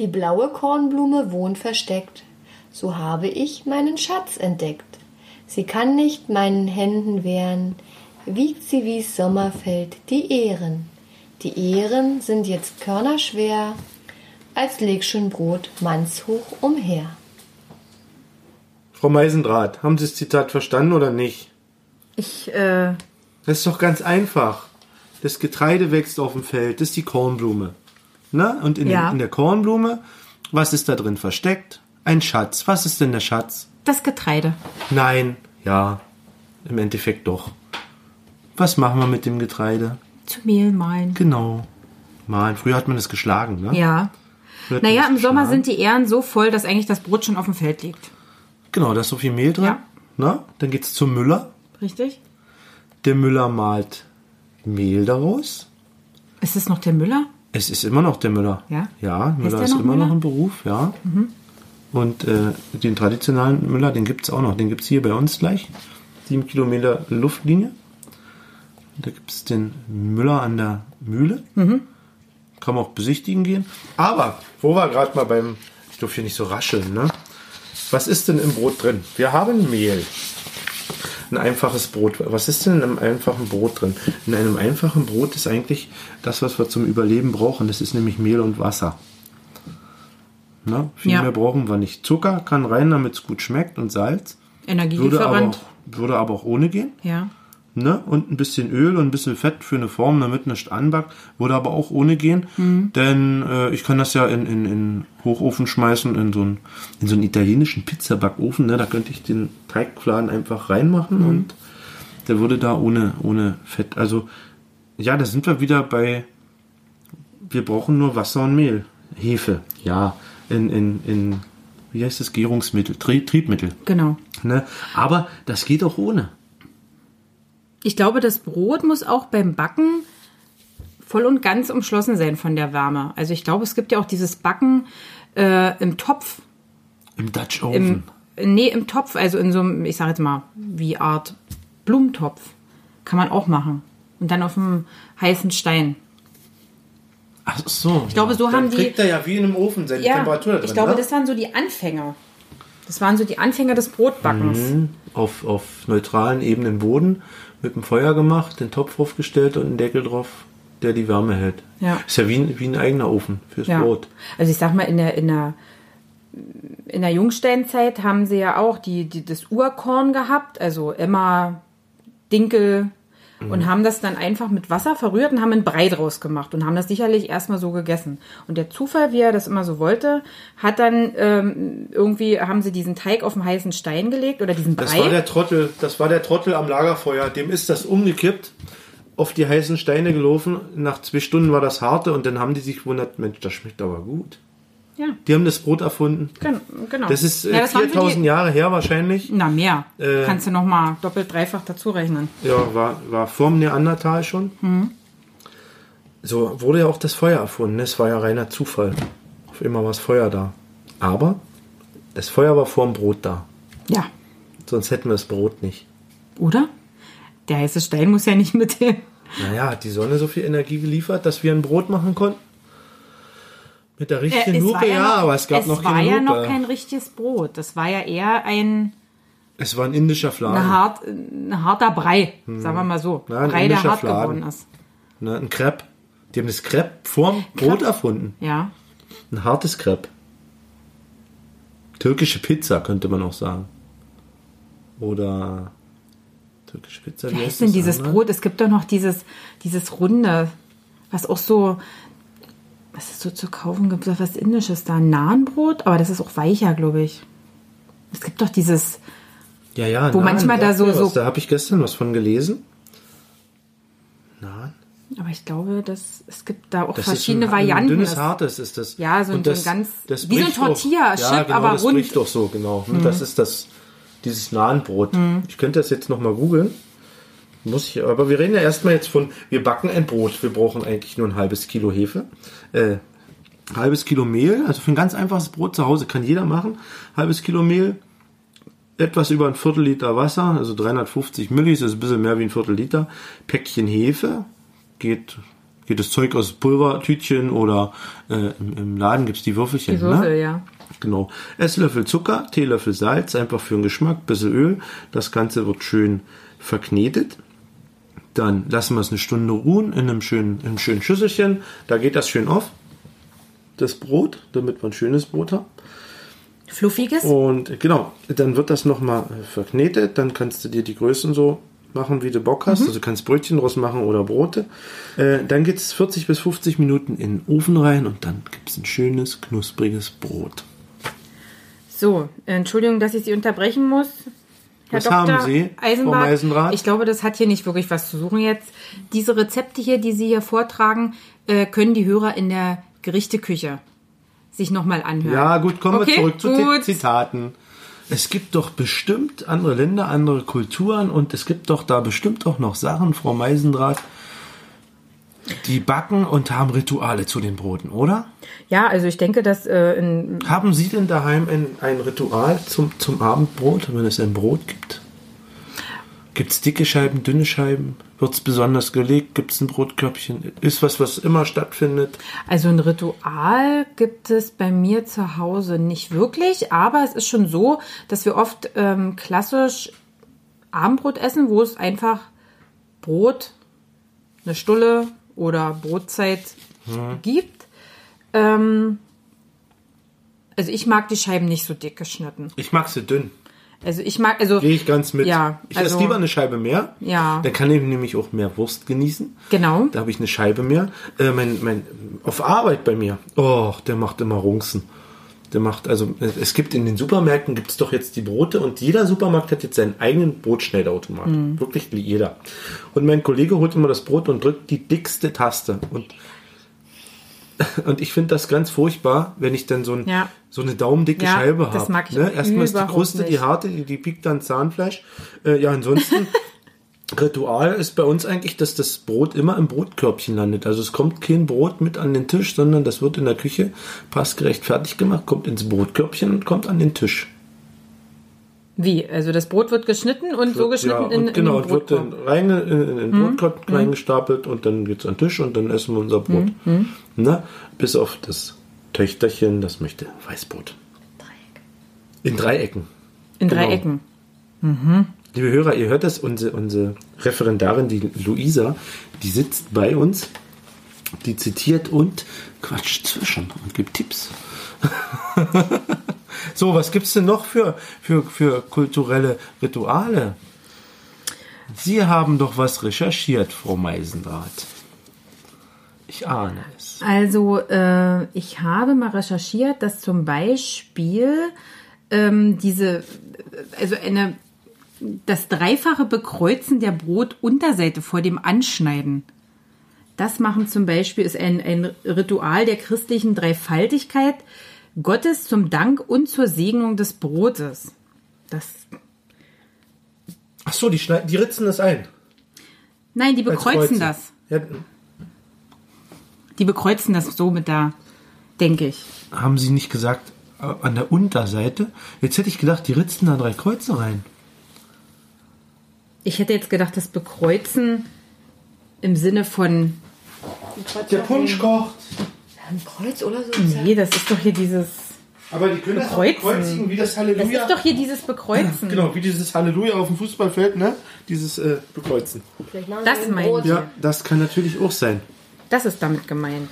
E: Die blaue Kornblume wohnt versteckt. So habe ich meinen Schatz entdeckt. Sie kann nicht meinen Händen wehren, wiegt sie wie's Sommerfeld die Ehren. Die Ehren sind jetzt körnerschwer, als leg schon Brot mannshoch umher.
D: Frau Meisendraht, haben Sie das Zitat verstanden oder nicht?
C: Ich, äh,
D: Das ist doch ganz einfach. Das Getreide wächst auf dem Feld, das ist die Kornblume. Na? Und in,
C: Ja.
D: den, in der Kornblume, was ist da drin versteckt? Ein Schatz. Was ist denn der Schatz?
C: das Getreide.
D: Nein, ja, im Endeffekt doch. Was machen wir mit dem Getreide?
C: Zu Mehl mahlen.
D: Genau. Mahlen. Früher hat man es geschlagen, ne?
C: Ja. Naja, im Sommer
D: geschlagen.
C: sind die Ähren so voll, dass eigentlich das Brot schon auf dem Feld liegt.
D: Genau, da ist so viel Mehl drin.
C: Ja.
D: Na? Dann geht's zum Müller.
C: Richtig?
D: Der Müller malt Mehl daraus.
C: Ist es noch der Müller?
D: Es ist immer noch der Müller.
C: Ja?
D: Ja, Müller ist
C: noch
D: immer
C: Müller?
D: noch ein Beruf, ja. Und äh, den traditionellen Müller, den gibt's auch noch. Den gibt's hier bei uns gleich. Sieben Kilometer Luftlinie. Da gibt's den Müller an der Mühle. Kann man auch besichtigen gehen. Aber, wo wir gerade mal beim, ich darf hier nicht so rascheln, ne? Was ist denn im Brot drin? Wir haben Mehl. Ein einfaches Brot. Was ist denn in einem einfachen Brot drin? In einem einfachen Brot ist eigentlich das, was wir zum Überleben brauchen. Das ist nämlich Mehl und Wasser. Na, viel
C: Ja.
D: mehr brauchen wir nicht. Zucker kann rein, damit es gut schmeckt und Salz. Würde aber,
C: Energielieferant.
D: auch, würde aber auch ohne gehen.
C: Ja.
D: Ne? Und ein bisschen Öl und ein bisschen Fett für eine Form, damit nicht anbackt. Würde aber auch ohne gehen.
C: Mhm.
D: Denn äh, ich kann das ja in, in, in Hochofen schmeißen, in so einen, in so einen italienischen Pizzabackofen. Ne? Da könnte ich den Teigfladen einfach reinmachen
C: Mhm.
D: und der würde da ohne, ohne Fett. Also, ja, da sind wir wieder bei. Wir brauchen nur Wasser und Mehl. Hefe, ja. In, in, in wie heißt das? Gärungsmittel, Tri Triebmittel.
C: Genau.
D: Ne? Aber das geht auch ohne.
C: Ich glaube, das Brot muss auch beim Backen voll und ganz umschlossen sein von der Wärme. Also ich glaube, es gibt ja auch dieses Backen äh, im Topf.
D: Im Dutch
C: Im,
D: Oven.
C: nee, im Topf, also in so einem, ich sage jetzt mal, wie Art Blumentopf. Kann man auch machen. Und dann auf einem heißen Stein.
D: Ach so.
C: Ich glaube, so
D: Dann
C: haben die-
D: kriegt er ja wie in einem Ofen seine
C: Ja,
D: Temperatur da drin.
C: ich glaube,
D: ne?
C: das waren so die Anfänger. Das waren so die Anfänger des Brotbackens.
D: Mhm. auf, auf neutralen, ebenen Boden mit dem Feuer gemacht, den Topf aufgestellt und einen Deckel drauf, der die Wärme hält.
C: Ja.
D: Ist ja wie, ein- wie ein eigener Ofen fürs
C: Ja.
D: Brot.
C: Also ich sag mal, in der, in der, in der Jungsteinzeit haben sie ja auch die, die, das Urkorn gehabt, also Emma, Dinkel, und haben das dann einfach mit Wasser verrührt und haben einen Brei draus gemacht und haben das sicherlich erstmal so gegessen. Und der Zufall, wie er das immer so wollte, hat dann ähm, irgendwie, haben sie diesen Teig auf den heißen Stein gelegt oder diesen Brei.
D: Das war der Trottel, das war der Trottel am Lagerfeuer. Dem ist das umgekippt, auf die heißen Steine gelaufen. Nach zwei Stunden war das harte und dann haben die sich gewundert, Mensch, das schmeckt aber gut.
C: Ja.
D: Die haben das Brot erfunden.
C: Gen- Genau.
D: Das ist äh,
C: Ja, das waren für
D: 4000
C: die-
D: Jahre her wahrscheinlich.
C: Na, mehr.
D: Äh,
C: Kannst du noch mal doppelt, dreifach dazu rechnen.
D: Ja, war, war vorm Neandertal schon.
C: Mhm.
D: So wurde ja auch das Feuer erfunden. Es war ja reiner Zufall. Auf immer war das Feuer da. Aber das Feuer war vorm Brot da.
C: Ja.
D: Sonst hätten wir das Brot nicht.
C: Oder? Der heiße Stein muss ja nicht mit dem.
D: Naja, hat die Sonne so viel Energie geliefert, dass wir ein Brot machen konnten? Mit der richtigen
C: Äh, es
D: Lupe,
C: war
D: ja,
C: noch,
D: aber es gab
C: es
D: noch
C: war
D: keine
C: ja
D: Lupe.
C: noch kein richtiges Brot. Das war ja eher ein,
D: es war ein indischer
C: ein,
D: Fladen.
C: hart, ein harter Brei, sagen wir mal so.
D: Ja, ein
C: Brei, der hart
D: Fladen.
C: geworden ist.
D: Ne, ein Crepe. Die haben das Crepe vorm Brot erfunden.
C: Ja.
D: Ein hartes Crepe. Türkische Pizza könnte man auch sagen. Oder türkische Pizza.
C: Wie
D: heißt
C: denn dieses
D: andere?
C: Brot? Es gibt doch noch dieses, dieses Runde, was auch so, was es so zu kaufen gibt, was Indisches da. Nahenbrot, aber das ist auch weicher, glaube ich. Es gibt doch dieses,
D: Ja, ja.
C: wo
D: Naan,
C: manchmal da so- so-
D: Da habe ich gestern was von gelesen. Naan?
C: aber ich glaube, dass es gibt da auch
D: Das
C: verschiedene
D: ist ein,
C: Varianten.
D: Ein dünnes,
C: Es-
D: hartes ist das.
C: Ja, so ein-
D: Und
C: so ein ganz- wie so ein Tortilla-Chip,
D: ja, genau,
C: aber
D: das
C: rund.
D: bricht doch so, genau.
C: Mhm.
D: Das ist das, dieses Nahenbrot. Ich könnte das jetzt nochmal googeln. Muss ich, aber wir reden ja erstmal jetzt von, wir backen ein Brot. Wir brauchen eigentlich nur ein halbes Kilo Hefe. Äh, halbes Kilo Mehl, also für ein ganz einfaches Brot zu Hause kann jeder machen. Halbes Kilo Mehl, etwas über ein Viertel Liter Wasser, also 350 Millis, ist ein bisschen mehr wie ein Viertel Liter. Päckchen Hefe, geht, geht das Zeug aus Pulvertütchen oder äh, im, im Laden gibt's die Würfelchen.
C: Die Würfel,
D: ne?
C: ja.
D: Genau. Esslöffel Zucker, Teelöffel Salz, einfach für den Geschmack, bisschen Öl. Das Ganze wird schön verknetet. Dann lassen wir es eine Stunde ruhen in einem schönen, in einem schönen Schüsselchen. Da geht das schön auf. Das Brot, damit wir ein schönes Brot haben.
C: Fluffiges?
D: Und genau, dann wird das nochmal verknetet. Dann kannst du dir die Größen so machen, wie du Bock hast.
C: Mhm.
D: Also du kannst Brötchen draus machen oder Brote. Äh, dann geht es 40 bis 50 Minuten in den Ofen rein und dann gibt es ein schönes, knuspriges Brot.
C: So, Entschuldigung, dass ich Sie unterbrechen muss. Herr
D: Was
C: Dr.
D: haben Sie, Frau? Meisendrath?
C: Ich glaube, das hat hier nicht wirklich was zu suchen jetzt. Diese Rezepte hier, die Sie hier vortragen, äh, können die Hörer in der Gerichteküche sich nochmal anhören.
D: Ja, gut, kommen
C: Okay,
D: wir zurück zu
C: gut.
D: Zi- Zitaten. Es gibt doch bestimmt andere Länder, andere Kulturen und es gibt doch da bestimmt auch noch Sachen, Frau Meisendrath, die backen und haben Rituale zu den Broten, oder?
C: Ja, also ich denke, dass äh, in,
D: Haben Sie denn daheim ein, ein Ritual zum, zum Abendbrot, wenn es ein Brot gibt? Gibt es dicke Scheiben, dünne Scheiben? Wird es besonders gelegt? Gibt es ein Brotkörbchen? Ist was, was immer stattfindet?
C: Also ein Ritual gibt es bei mir zu Hause nicht wirklich, aber es ist schon so, dass wir oft ähm, klassisch Abendbrot essen, wo es einfach Brot, eine Stulle oder Brotzeit gibt. Ähm, also ich mag die Scheiben nicht so dick geschnitten.
D: Ich mag sie dünn.
C: Also ich mag, also
D: Gehe ich ganz mit.
C: Ja,
D: ich
C: also-
D: esse lieber eine Scheibe mehr.
C: Ja.
D: Dann kann ich nämlich auch mehr Wurst genießen.
C: genau.
D: Da habe ich eine Scheibe mehr. Äh, mein, mein, auf Arbeit bei mir. Oh, der macht immer Runzen. Der macht, also es gibt in den Supermärkten gibt es doch jetzt die Brote und jeder Supermarkt hat jetzt seinen eigenen Brotschnellautomat.
C: Mhm.
D: Wirklich jeder. Und mein Kollege holt immer das Brot und drückt die dickste Taste. Und, (laughs) und ich finde das ganz furchtbar, wenn ich dann so, ein,
C: Ja.
D: so eine daumendicke
C: Ja,
D: Scheibe habe.
C: das mag ich
D: ne? Erstmal ist die Kruste, die
C: nicht.
D: harte, die, die piekt dann Zahnfleisch. Äh, ja, ansonsten (laughs) Ritual ist bei uns eigentlich, dass das Brot immer im Brotkörbchen landet. Also es kommt kein Brot mit an den Tisch, sondern das wird in der Küche passgerecht fertig gemacht, kommt ins Brotkörbchen und kommt an den Tisch.
C: Wie? Also das Brot wird geschnitten und so geschnitten
D: ja, und
C: in,
D: genau,
C: in
D: und
C: den
D: wird dann
C: Brotkorb.
D: rein, in, in den
C: Mhm.
D: Brotkorb reingestapelt und dann geht's an den Tisch und dann essen wir unser Brot.
C: Mhm.
D: Na, bis auf das Töchterchen, das möchte Weißbrot. In Dreiecken.
C: In
D: Genau.
C: drei Ecken. Mhm.
D: Liebe Hörer, ihr hört das, unsere, unsere Referendarin, die Luisa, die sitzt bei uns, die zitiert und quatscht zwischen und gibt Tipps. (laughs) so, was gibt's denn noch für, für, für kulturelle Rituale? Sie haben doch was recherchiert, Frau Meisendrath. Ich ahne es.
C: Also, äh, ich habe mal recherchiert, dass zum Beispiel ähm, diese, also eine, das dreifache Bekreuzen der Brotunterseite vor dem Anschneiden. Das machen zum Beispiel, ist ein, ein Ritual der christlichen Dreifaltigkeit. Gottes zum Dank und zur Segnung des Brotes. Das,
D: Ach so, die, schneiden, die ritzen das ein.
C: nein, die bekreuzen
D: Kreuze.
C: das.
D: Ja,
C: Die bekreuzen das so mit da, denke ich.
D: haben sie nicht gesagt, äh, an der Unterseite? Jetzt hätte ich gedacht, die ritzen da drei Kreuze rein.
C: Ich hätte jetzt gedacht, das bekreuzen im Sinne von,
D: Der Punsch kocht.
E: Ein Kreuz oder so?
C: nee, das ist doch hier dieses,
D: Aber die können das auch
C: Bekreuzen.
D: bekreuzigen, wie das
C: das
D: Halleluja.
C: ist doch hier dieses Bekreuzen.
D: Genau, wie dieses Halleluja auf dem Fußballfeld, ne? Dieses äh, Bekreuzen.
C: Das ich.
D: Ja, das kann natürlich auch sein.
C: Das ist damit gemeint.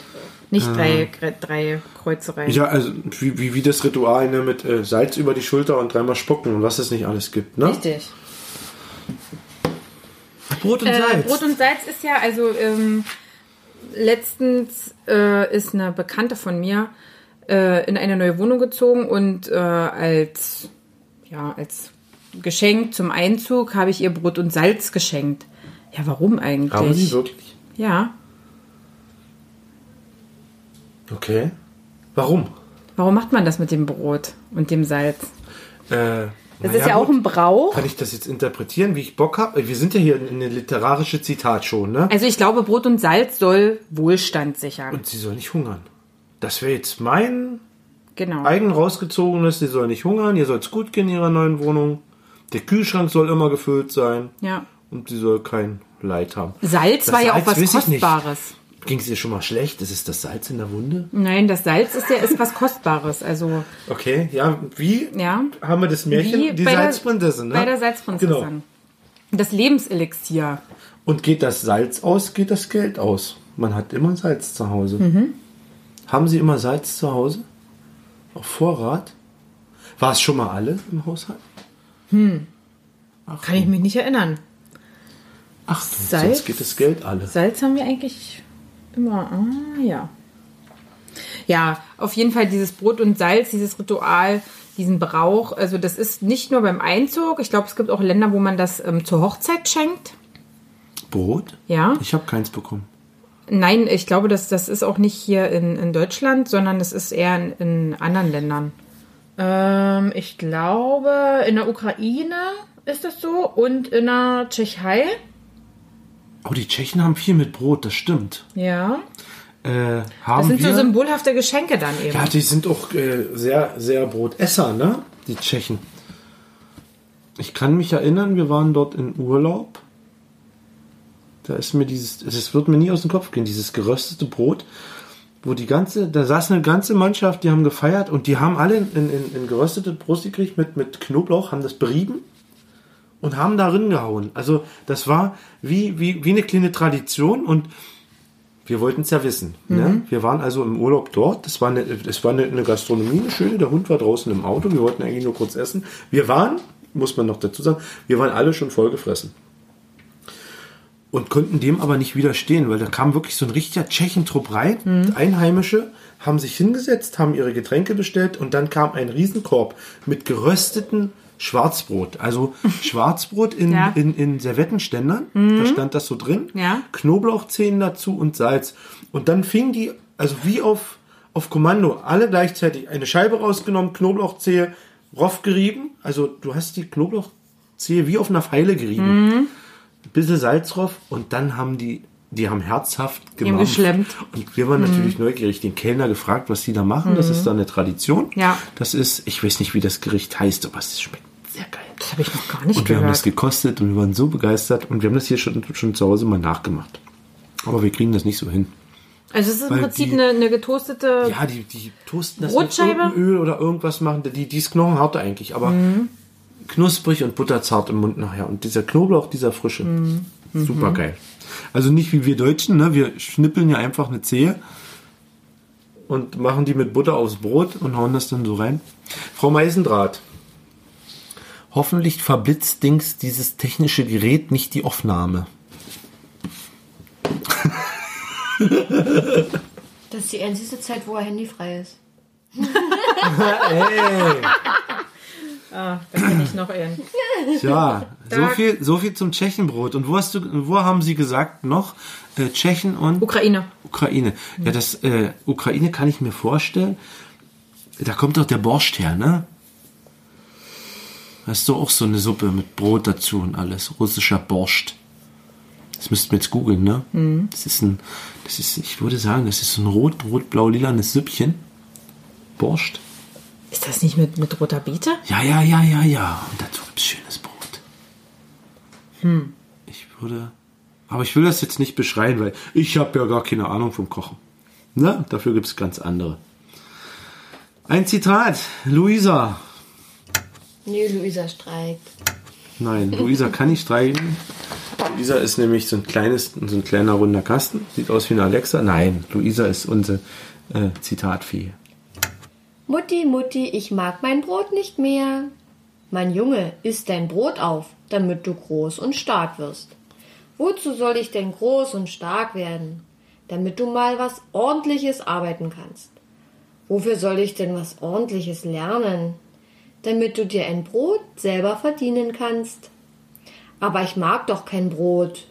C: Nicht drei, drei Kreuze rein.
D: Ja, also wie, wie, wie das Ritual ne, mit äh, Salz über die Schulter und dreimal spucken und was es nicht alles gibt, ne?
C: Richtig.
D: Brot und
C: Äh,
D: Salz.
C: Brot und Salz ist ja, also ähm, letztens äh, ist eine Bekannte von mir äh, in eine neue Wohnung gezogen und äh, als, ja, als Geschenk zum Einzug habe ich ihr Brot und Salz geschenkt. Ja, warum eigentlich?
D: Haben Sie wirklich?
C: Ja.
D: Okay. Warum?
C: Warum macht man das mit dem Brot und dem Salz?
D: Äh,
C: Das
D: naja,
C: ist ja auch ein Brauch.
D: Kann ich das jetzt interpretieren, wie ich Bock habe? Wir sind ja hier in eine literarische Zitatshow, ne?
C: Also ich glaube, Brot und Salz soll Wohlstand sichern.
D: Und sie soll nicht hungern. Das wäre jetzt mein
C: Genau.
D: eigen rausgezogenes, sie soll nicht hungern, ihr soll es gut gehen in ihrer neuen Wohnung. Der Kühlschrank soll immer gefüllt sein
C: Ja.
D: und sie soll kein Leid haben.
C: Salz
D: Das
C: war ja auch was. Kostbares.
D: Ging es dir schon mal schlecht? Ist es das Salz in der Wunde?
C: Nein, das Salz ist ja ist was Kostbares. Also
D: Okay, ja, wie
C: ja.
D: haben wir das Märchen?
C: Wie
D: die
C: bei der-
D: Salzprinzessin, ne?
C: Bei der Salzprinzessin.
D: Genau.
C: Das Lebenselixier.
D: Und geht das Salz aus, geht das Geld aus. Man hat immer Salz zu Hause.
C: Mhm.
D: Haben Sie immer Salz zu Hause? Auf Vorrat? War es schon mal alle im Haushalt?
C: Kann ich mich nicht erinnern.
D: Ach,
C: Salz?
D: sonst geht das Geld alle.
C: Salz haben wir eigentlich immer. Ah, ja. Ja, auf jeden Fall dieses Brot und Salz, dieses Ritual, diesen Brauch. Also das ist nicht nur beim Einzug. Ich glaube, es gibt auch Länder, wo man das ähm, zur Hochzeit schenkt.
D: Brot?
C: Ja.
D: Ich habe keins bekommen.
C: Nein, ich glaube, das, das ist auch nicht hier in, in Deutschland, sondern es ist eher in, in anderen Ländern. Ähm, ich glaube, in der Ukraine ist das so und in der Tschechei.
D: Oh, die Tschechen haben viel mit Brot, das stimmt.
C: Ja.
D: Äh,
C: Das sind
D: wir,
C: so symbolhafte Geschenke dann eben.
D: Ja, die sind auch äh, sehr, sehr Brotesser, ne? Die Tschechen. Ich kann mich erinnern, wir waren dort in Urlaub. Da ist mir dieses, es wird mir nie aus dem Kopf gehen, dieses geröstete Brot, wo die ganze, da saß eine ganze Mannschaft, die haben gefeiert und die haben alle in, in, in geröstete Brot gekriegt mit, mit Knoblauch, haben das berieben und haben darin gehauen. Also das war wie, wie, wie eine kleine Tradition und wir wollten es ja wissen. Ne? Wir waren also im Urlaub dort. Das war, eine, das war eine, eine Gastronomie, eine schöne. Der Hund war draußen im Auto. Wir wollten eigentlich nur kurz essen. Wir waren, muss man noch dazu sagen, wir waren alle schon vollgefressen. Und konnten dem aber nicht widerstehen, weil da kam wirklich so ein richtiger Tschechentrupp rein. Einheimische haben sich hingesetzt, haben ihre Getränke bestellt und dann kam ein Riesenkorb mit gerösteten Schwarzbrot. Also (laughs) Schwarzbrot in,
C: Ja.
D: in, in Servettenständern. Da stand das so drin.
C: Ja.
D: Knoblauchzehen dazu und Salz. Und dann fing die, also wie auf, auf Kommando, alle gleichzeitig eine Scheibe rausgenommen, Knoblauchzehe, Roff gerieben. Also du hast die Knoblauchzehe wie auf einer Pfeile gerieben. Ein bisschen Salz drauf und dann haben die, die haben herzhaft
C: geschlemmt.
D: Und wir waren natürlich neugierig, den Kellner gefragt, was die da machen. Das ist da eine Tradition.
C: Ja.
D: Das ist, ich weiß nicht, wie das Gericht heißt, aber es schmeckt sehr geil.
C: Das habe ich noch gar nicht
D: Und wir haben das
C: gehört.
D: gekostet und wir waren so begeistert und wir haben das hier schon, schon zu Hause mal nachgemacht. Aber wir kriegen das nicht so hin.
C: Also es ist im
D: weil
C: Prinzip
D: die-
C: eine, eine getoastete.
D: Ja, die, die toasten das
C: Brotscheibe?
D: mit Öl oder irgendwas machen. Die, die ist knochenhart eigentlich, aber knusprig und butterzart im Mund nachher. Und dieser Knoblauch, dieser Frische. Super geil. Also nicht wie wir Deutschen, ne? Wir schnippeln ja einfach eine Zehe und machen die mit Butter aufs Brot und hauen das dann so rein. Frau Meisendraht, hoffentlich verblitzt Dings dieses technische Gerät nicht die Aufnahme. (laughs)
E: Das ist die einzige Zeit, wo er handyfrei ist. (laughs)
D: Hey!
C: Ah, da kenne ich noch einen.
D: Ja, so viel, so viel zum Tschechenbrot. Und wo hast du, wo haben Sie gesagt noch? Äh, Tschechen und
C: Ukraine.
D: Ukraine. Ja, das äh, Ukraine kann ich mir vorstellen. Da kommt doch der Borscht her, ne? Ist doch auch so eine Suppe mit Brot dazu und alles. Russischer Borscht. Das müssten wir jetzt googeln, ne?
C: Mhm.
D: Das ist ein, das ist, ich würde sagen, das ist so ein rot, rot, blau, lilanes Süppchen. Borscht.
C: Ist das nicht mit, mit roter Beete?
D: Ja, ja, ja, ja, ja. Und dazu gibt's schönes Brot.
C: Hm.
D: Ich würde. Aber ich will das jetzt nicht beschreien, weil ich habe ja gar keine Ahnung vom Kochen. Ne? Dafür gibt's ganz andere. Ein Zitat. Luisa.
E: Nee, Luisa streikt.
D: Nein, Luisa kann nicht streiken. Luisa ist nämlich so ein kleines, so ein kleiner runder Kasten. Sieht aus wie eine Alexa. Nein, Luisa ist unsere äh, Zitatfee.
E: Mutti, Mutti, ich mag mein Brot nicht mehr. Mein Junge, iss dein Brot auf, damit du groß und stark wirst. Wozu soll ich denn groß und stark werden? Damit du mal was Ordentliches arbeiten kannst. Wofür soll ich denn was Ordentliches lernen? Damit du dir ein Brot selber verdienen kannst. Aber ich mag doch kein Brot.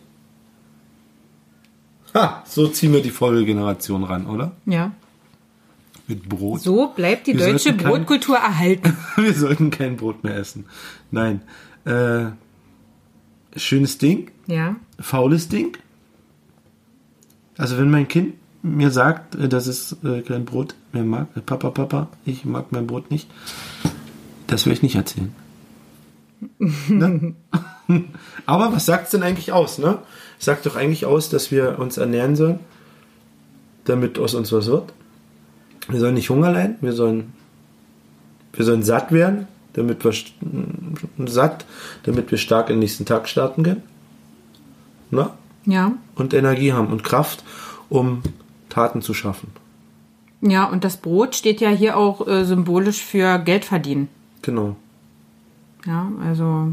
D: Ha, so ziehen wir die Folgegeneration ran, oder?
C: Ja.
D: Mit Brot.
C: So bleibt die
D: Wir
C: deutsche
D: kein-
C: Brotkultur erhalten. (laughs)
D: Wir sollten kein Brot mehr essen. Nein. Äh, schönes Ding,
C: Ja.
D: faules Ding. Also wenn mein Kind mir sagt, äh, dass es äh, kein Brot mehr mag, äh, Papa, Papa, ich mag mein Brot nicht, das will ich nicht erzählen. ne? (laughs) Aber was sagt es denn eigentlich aus, ne? Sagt doch eigentlich aus, dass wir uns ernähren sollen, damit aus uns was wird. Wir sollen nicht Hunger leiden, wir sollen, wir sollen satt werden, damit wir st- satt, damit wir stark in den nächsten Tag starten können. Ne?
C: Ja.
D: Und Energie haben und Kraft, um Taten zu schaffen.
C: Ja, und das Brot steht ja hier auch äh, symbolisch für Geld verdienen.
D: Genau.
C: Ja, also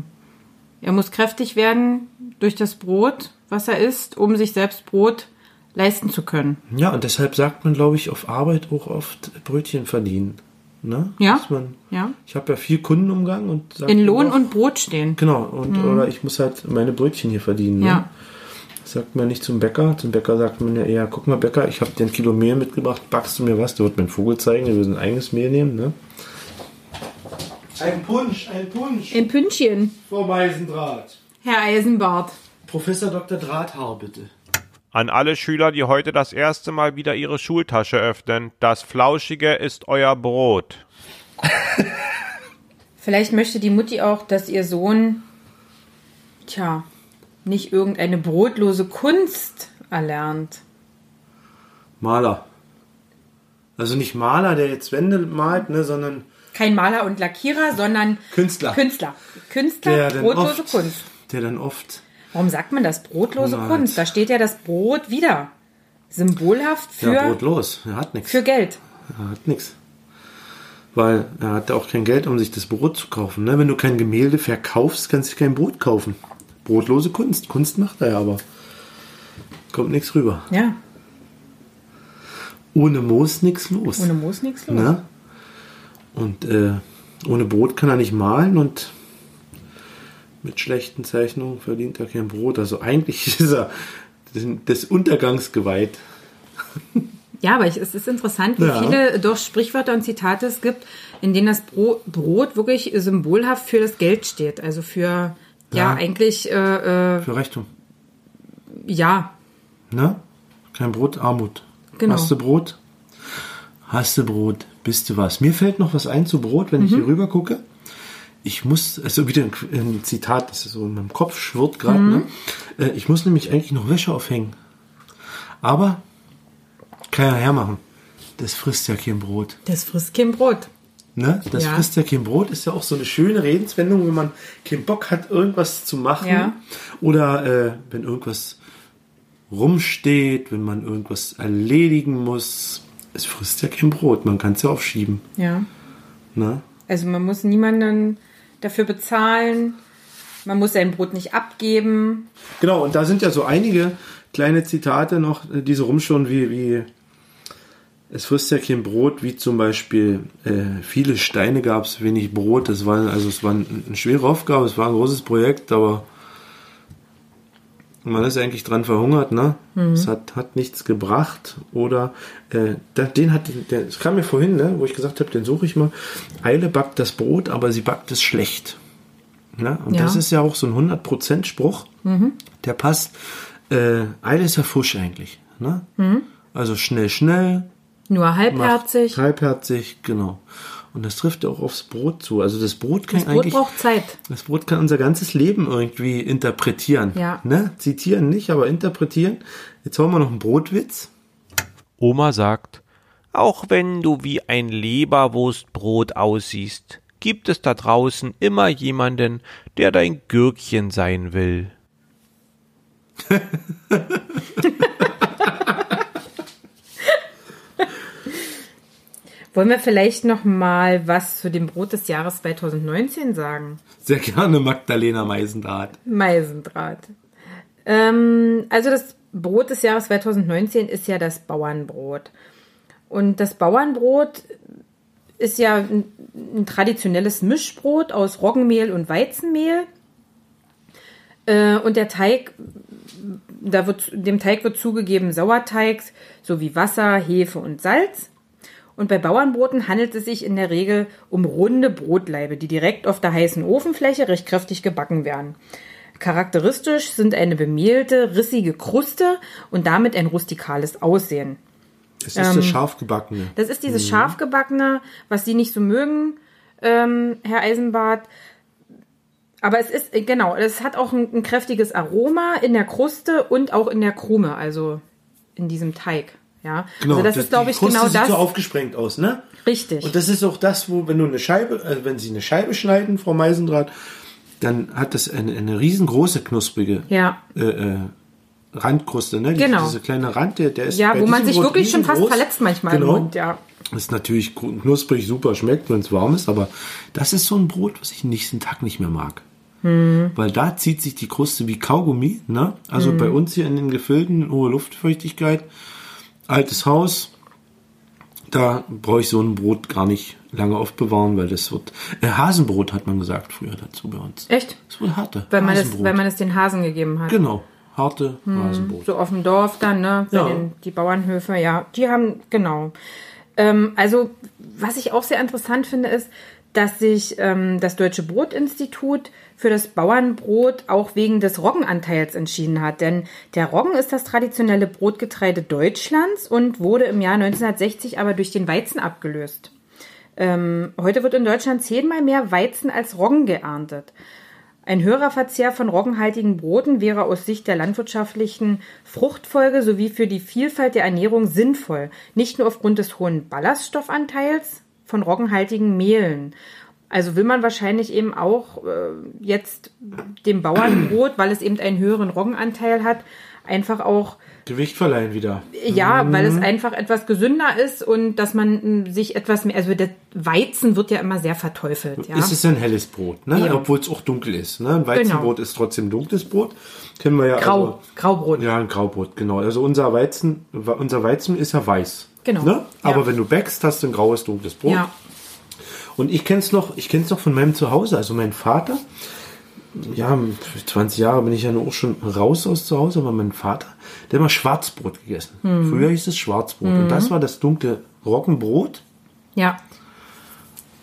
C: er muss kräftig werden durch das Brot, was er isst, um sich selbst Brot leisten zu können.
D: Ja, und deshalb sagt man, glaube ich, auf Arbeit auch oft Brötchen verdienen. Ne?
C: Ja.
D: Man,
C: Ja.
D: ich habe ja viel Kundenumgang und
C: In Lohn
D: doch-
C: und Brot stehen.
D: Genau, und
C: Mhm.
D: oder ich muss halt meine Brötchen hier verdienen. Ne?
C: Ja.
D: Das sagt man nicht zum Bäcker. Zum Bäcker sagt man ja eher, guck mal Bäcker, ich habe dir ein Kilo Mehl mitgebracht, backst du mir was? Der wird mir einen Vogel zeigen, wir müssen ein eigenes Mehl nehmen. Ne? Ein Punsch, ein Punsch.
C: Ein Pünktchen,
D: Frau Meisendraht.
C: Herr Eisenbart.
D: Professor Dr. Drahthaar, bitte.
A: An alle Schüler, die heute das erste Mal wieder ihre Schultasche öffnen, das Flauschige ist euer Brot. (laughs)
C: Vielleicht möchte die Mutti auch, dass ihr Sohn, tja, nicht irgendeine brotlose Kunst erlernt.
D: Maler. Also nicht Maler, der jetzt Wände malt, ne, sondern
C: Kein Maler und Lackierer, sondern
D: Künstler.
C: Künstler. Künstler,
D: der dann,
C: brotlose
D: oft,
C: Kunst.
D: der dann oft
C: Warum sagt man das? Brotlose
D: Malt.
C: Kunst. Da steht ja das Brot wieder. Symbolhaft für,
D: ja, brotlos. Er hat nichts.
C: für Geld.
D: Er hat nichts. Weil er hat auch kein Geld, um sich das Brot zu kaufen. Ne? Wenn du kein Gemälde verkaufst, kannst du kein Brot kaufen. Brotlose Kunst. Kunst macht er ja aber. Kommt nichts rüber.
C: Ja,
D: Ohne Moos nichts los.
C: ohne Moos nichts los.
D: Ne? Und äh, ohne Brot kann er nicht malen und mit schlechten Zeichnungen verdient er kein Brot. Also eigentlich (laughs) ist er des- Untergangs geweiht.
C: Ja, aber es ist interessant, wie
D: Ja.
C: viele doch Sprichwörter und Zitate es gibt, in denen das Bro Brot wirklich symbolhaft für das Geld steht. Also für, ja,
D: Ja.
C: eigentlich, äh, äh,
D: Für Reichtum.
C: ja,
D: Ne? Kein Brot, Armut.
C: Genau.
D: Hast du Brot? Hast du Brot? Bist du was? Mir fällt noch was ein zu Brot, wenn ich
C: Mhm.
D: hier rüber gucke. Ich muss, also wieder ein, ein Zitat, das ist so in meinem Kopf schwirrt gerade.
C: Mhm.
D: Ne? Ich muss nämlich eigentlich noch Wäsche aufhängen. Aber kann ja hermachen. Das frisst ja kein Brot.
C: das frisst kein Brot.
D: Ne? Das
C: Ja.
D: frisst ja kein Brot, ist ja auch so eine schöne Redenswendung, wenn man keinen Bock hat, irgendwas zu machen.
C: Ja.
D: Oder äh, wenn irgendwas rumsteht, wenn man irgendwas erledigen muss. Es frisst ja kein Brot, man kann es ja aufschieben.
C: Ja.
D: Ne?
C: Also man muss niemanden dafür bezahlen. Man muss sein Brot nicht abgeben.
D: Genau, und da sind ja so einige kleine Zitate noch, äh, die so rumschauen wie, wie es frisst ja kein Brot, wie zum Beispiel äh, viele Steine gab es, wenig Brot. Das war, also es war ein, eine schwere Aufgabe, es war ein großes Projekt, aber man ist eigentlich dran verhungert, ne?
C: Mhm.
D: Es hat, hat nichts gebracht. Oder äh, den hat der, das kam mir vorhin, ne, wo ich gesagt habe, den suche ich mal. Eile backt das Brot, aber sie backt es schlecht. Ne? Und
C: Ja.
D: das ist ja auch so ein 100% Spruch.
C: Mhm.
D: Der passt. Äh, Eile ist ja Fusch eigentlich. Ne?
C: Mhm.
D: Also schnell, schnell,
C: Nur halbherzig.
D: Halbherzig, genau. Und das trifft auch aufs Brot zu. Also das Brot kann
C: Das Brot
D: eigentlich,
C: braucht Zeit.
D: das Brot kann unser ganzes Leben irgendwie interpretieren.
C: Ja.
D: Ne? Zitieren nicht, aber interpretieren. Jetzt haben wir noch einen Brotwitz.
A: Oma sagt, auch wenn du wie ein Leberwurstbrot aussiehst, gibt es da draußen immer jemanden, der dein Gürkchen sein will. (laughs)
C: Wollen wir vielleicht noch mal was zu dem Brot des Jahres 2019 sagen?
D: Sehr gerne Magdalena Meisendraht.
C: Meisendraht. Ähm, also das Brot des Jahres 2019 ist ja das Bauernbrot. Und das Bauernbrot ist ja ein, ein traditionelles Mischbrot aus Roggenmehl und Weizenmehl. Äh, und der Teig, da wird, dem Teig wird zugegeben Sauerteig sowie Wasser, Hefe und Salz. Und bei Bauernbroten handelt es sich in der Regel um runde Brotlaibe, die direkt auf der heißen Ofenfläche recht kräftig gebacken werden. Charakteristisch sind eine bemehlte, rissige Kruste und damit ein rustikales Aussehen.
D: Das ist das
C: Ähm,
D: scharfgebackene.
C: Das ist dieses
D: Mhm.
C: scharfgebackene, was Sie nicht so mögen, ähm, Herr Eisenbart. Aber es ist, äh, genau, es hat auch ein, ein kräftiges Aroma in der Kruste und auch in der Krume, also in diesem Teig. Ja,
D: Genau,
C: also das, ist, glaube ich,
D: Kruste
C: genau
D: sieht
C: das.
D: so aufgesprengt aus, ne?
C: Richtig.
D: Und das ist auch das, wo, wenn du eine Scheibe, also wenn sie eine Scheibe schneiden, Frau Meisendraht, dann hat das eine, eine riesengroße knusprige
C: Ja.
D: äh, äh, Randkruste, ne?
C: Genau.
D: Diese kleine Rand, der, der ist
C: Ja, wo man sich
D: Brot
C: wirklich schon fast verletzt manchmal im
D: genau.
C: Mund, ja.
D: Ist natürlich knusprig, super, schmeckt, wenn es warm ist, aber das ist so ein Brot, was ich den nächsten Tag nicht mehr mag.
C: Hm.
D: Weil da zieht sich die Kruste wie Kaugummi, ne? Also
C: Mhm.
D: bei uns hier in den Gefilden, hohe Luftfeuchtigkeit, altes Haus, da brauche ich so ein Brot gar nicht lange aufbewahren, weil das wird. Äh, Hasenbrot hat man gesagt früher dazu bei uns.
C: Echt?
D: Das wird harte.
C: Weil man, es, weil man es den Hasen gegeben hat.
D: Genau, harte
C: Hm,
D: Hasenbrot.
C: So auf dem Dorf dann, ne?
D: Ja.
C: den, die Bauernhöfe, ja. Die haben, genau. Ähm, also, was ich auch sehr interessant finde, ist, dass sich ähm, das Deutsche Brotinstitut für das Bauernbrot auch wegen des Roggenanteils entschieden hat. Denn der Roggen ist das traditionelle Brotgetreide Deutschlands und wurde im Jahr 1960 aber durch den Weizen abgelöst. Ähm, heute wird in Deutschland zehnmal mehr Weizen als Roggen geerntet. Ein höherer Verzehr von roggenhaltigen Broten wäre aus Sicht der landwirtschaftlichen Fruchtfolge sowie für die Vielfalt der Ernährung sinnvoll. Nicht nur aufgrund des hohen Ballaststoffanteils von roggenhaltigen Mehlen. Also will man wahrscheinlich eben auch äh, jetzt dem Bauernbrot, weil es eben einen höheren Roggenanteil hat, einfach auch
D: Gewicht verleihen wieder.
C: ja, weil es
D: Mhm.
C: einfach etwas gesünder ist und dass man mm, sich etwas mehr, also der Weizen wird ja immer sehr verteufelt. Ja?
D: Ist es ein helles Brot, ne?
C: Eben.
D: obwohl es auch dunkel ist. Ne? Ein Weizenbrot ist trotzdem dunkles Brot. Kennen wir ja.
C: Grau,
D: Also,
C: Graubrot.
D: ja, ein Graubrot, genau. Also unser Weizen, unser Weizen ist ja weiß.
C: Genau.
D: Ne? Aber
C: Ja.
D: wenn du backst, hast du ein graues, dunkles Brot.
C: Ja.
D: Und ich kenn's noch, ich kenn's noch von meinem Zuhause. Also mein Vater, ja, 20 Jahre bin ich ja auch schon raus aus zu Hause, aber mein Vater, der hat immer Schwarzbrot gegessen.
C: Mhm.
D: Früher hieß es Schwarzbrot.
C: Mhm.
D: Und das war das dunkle Roggenbrot.
C: Ja.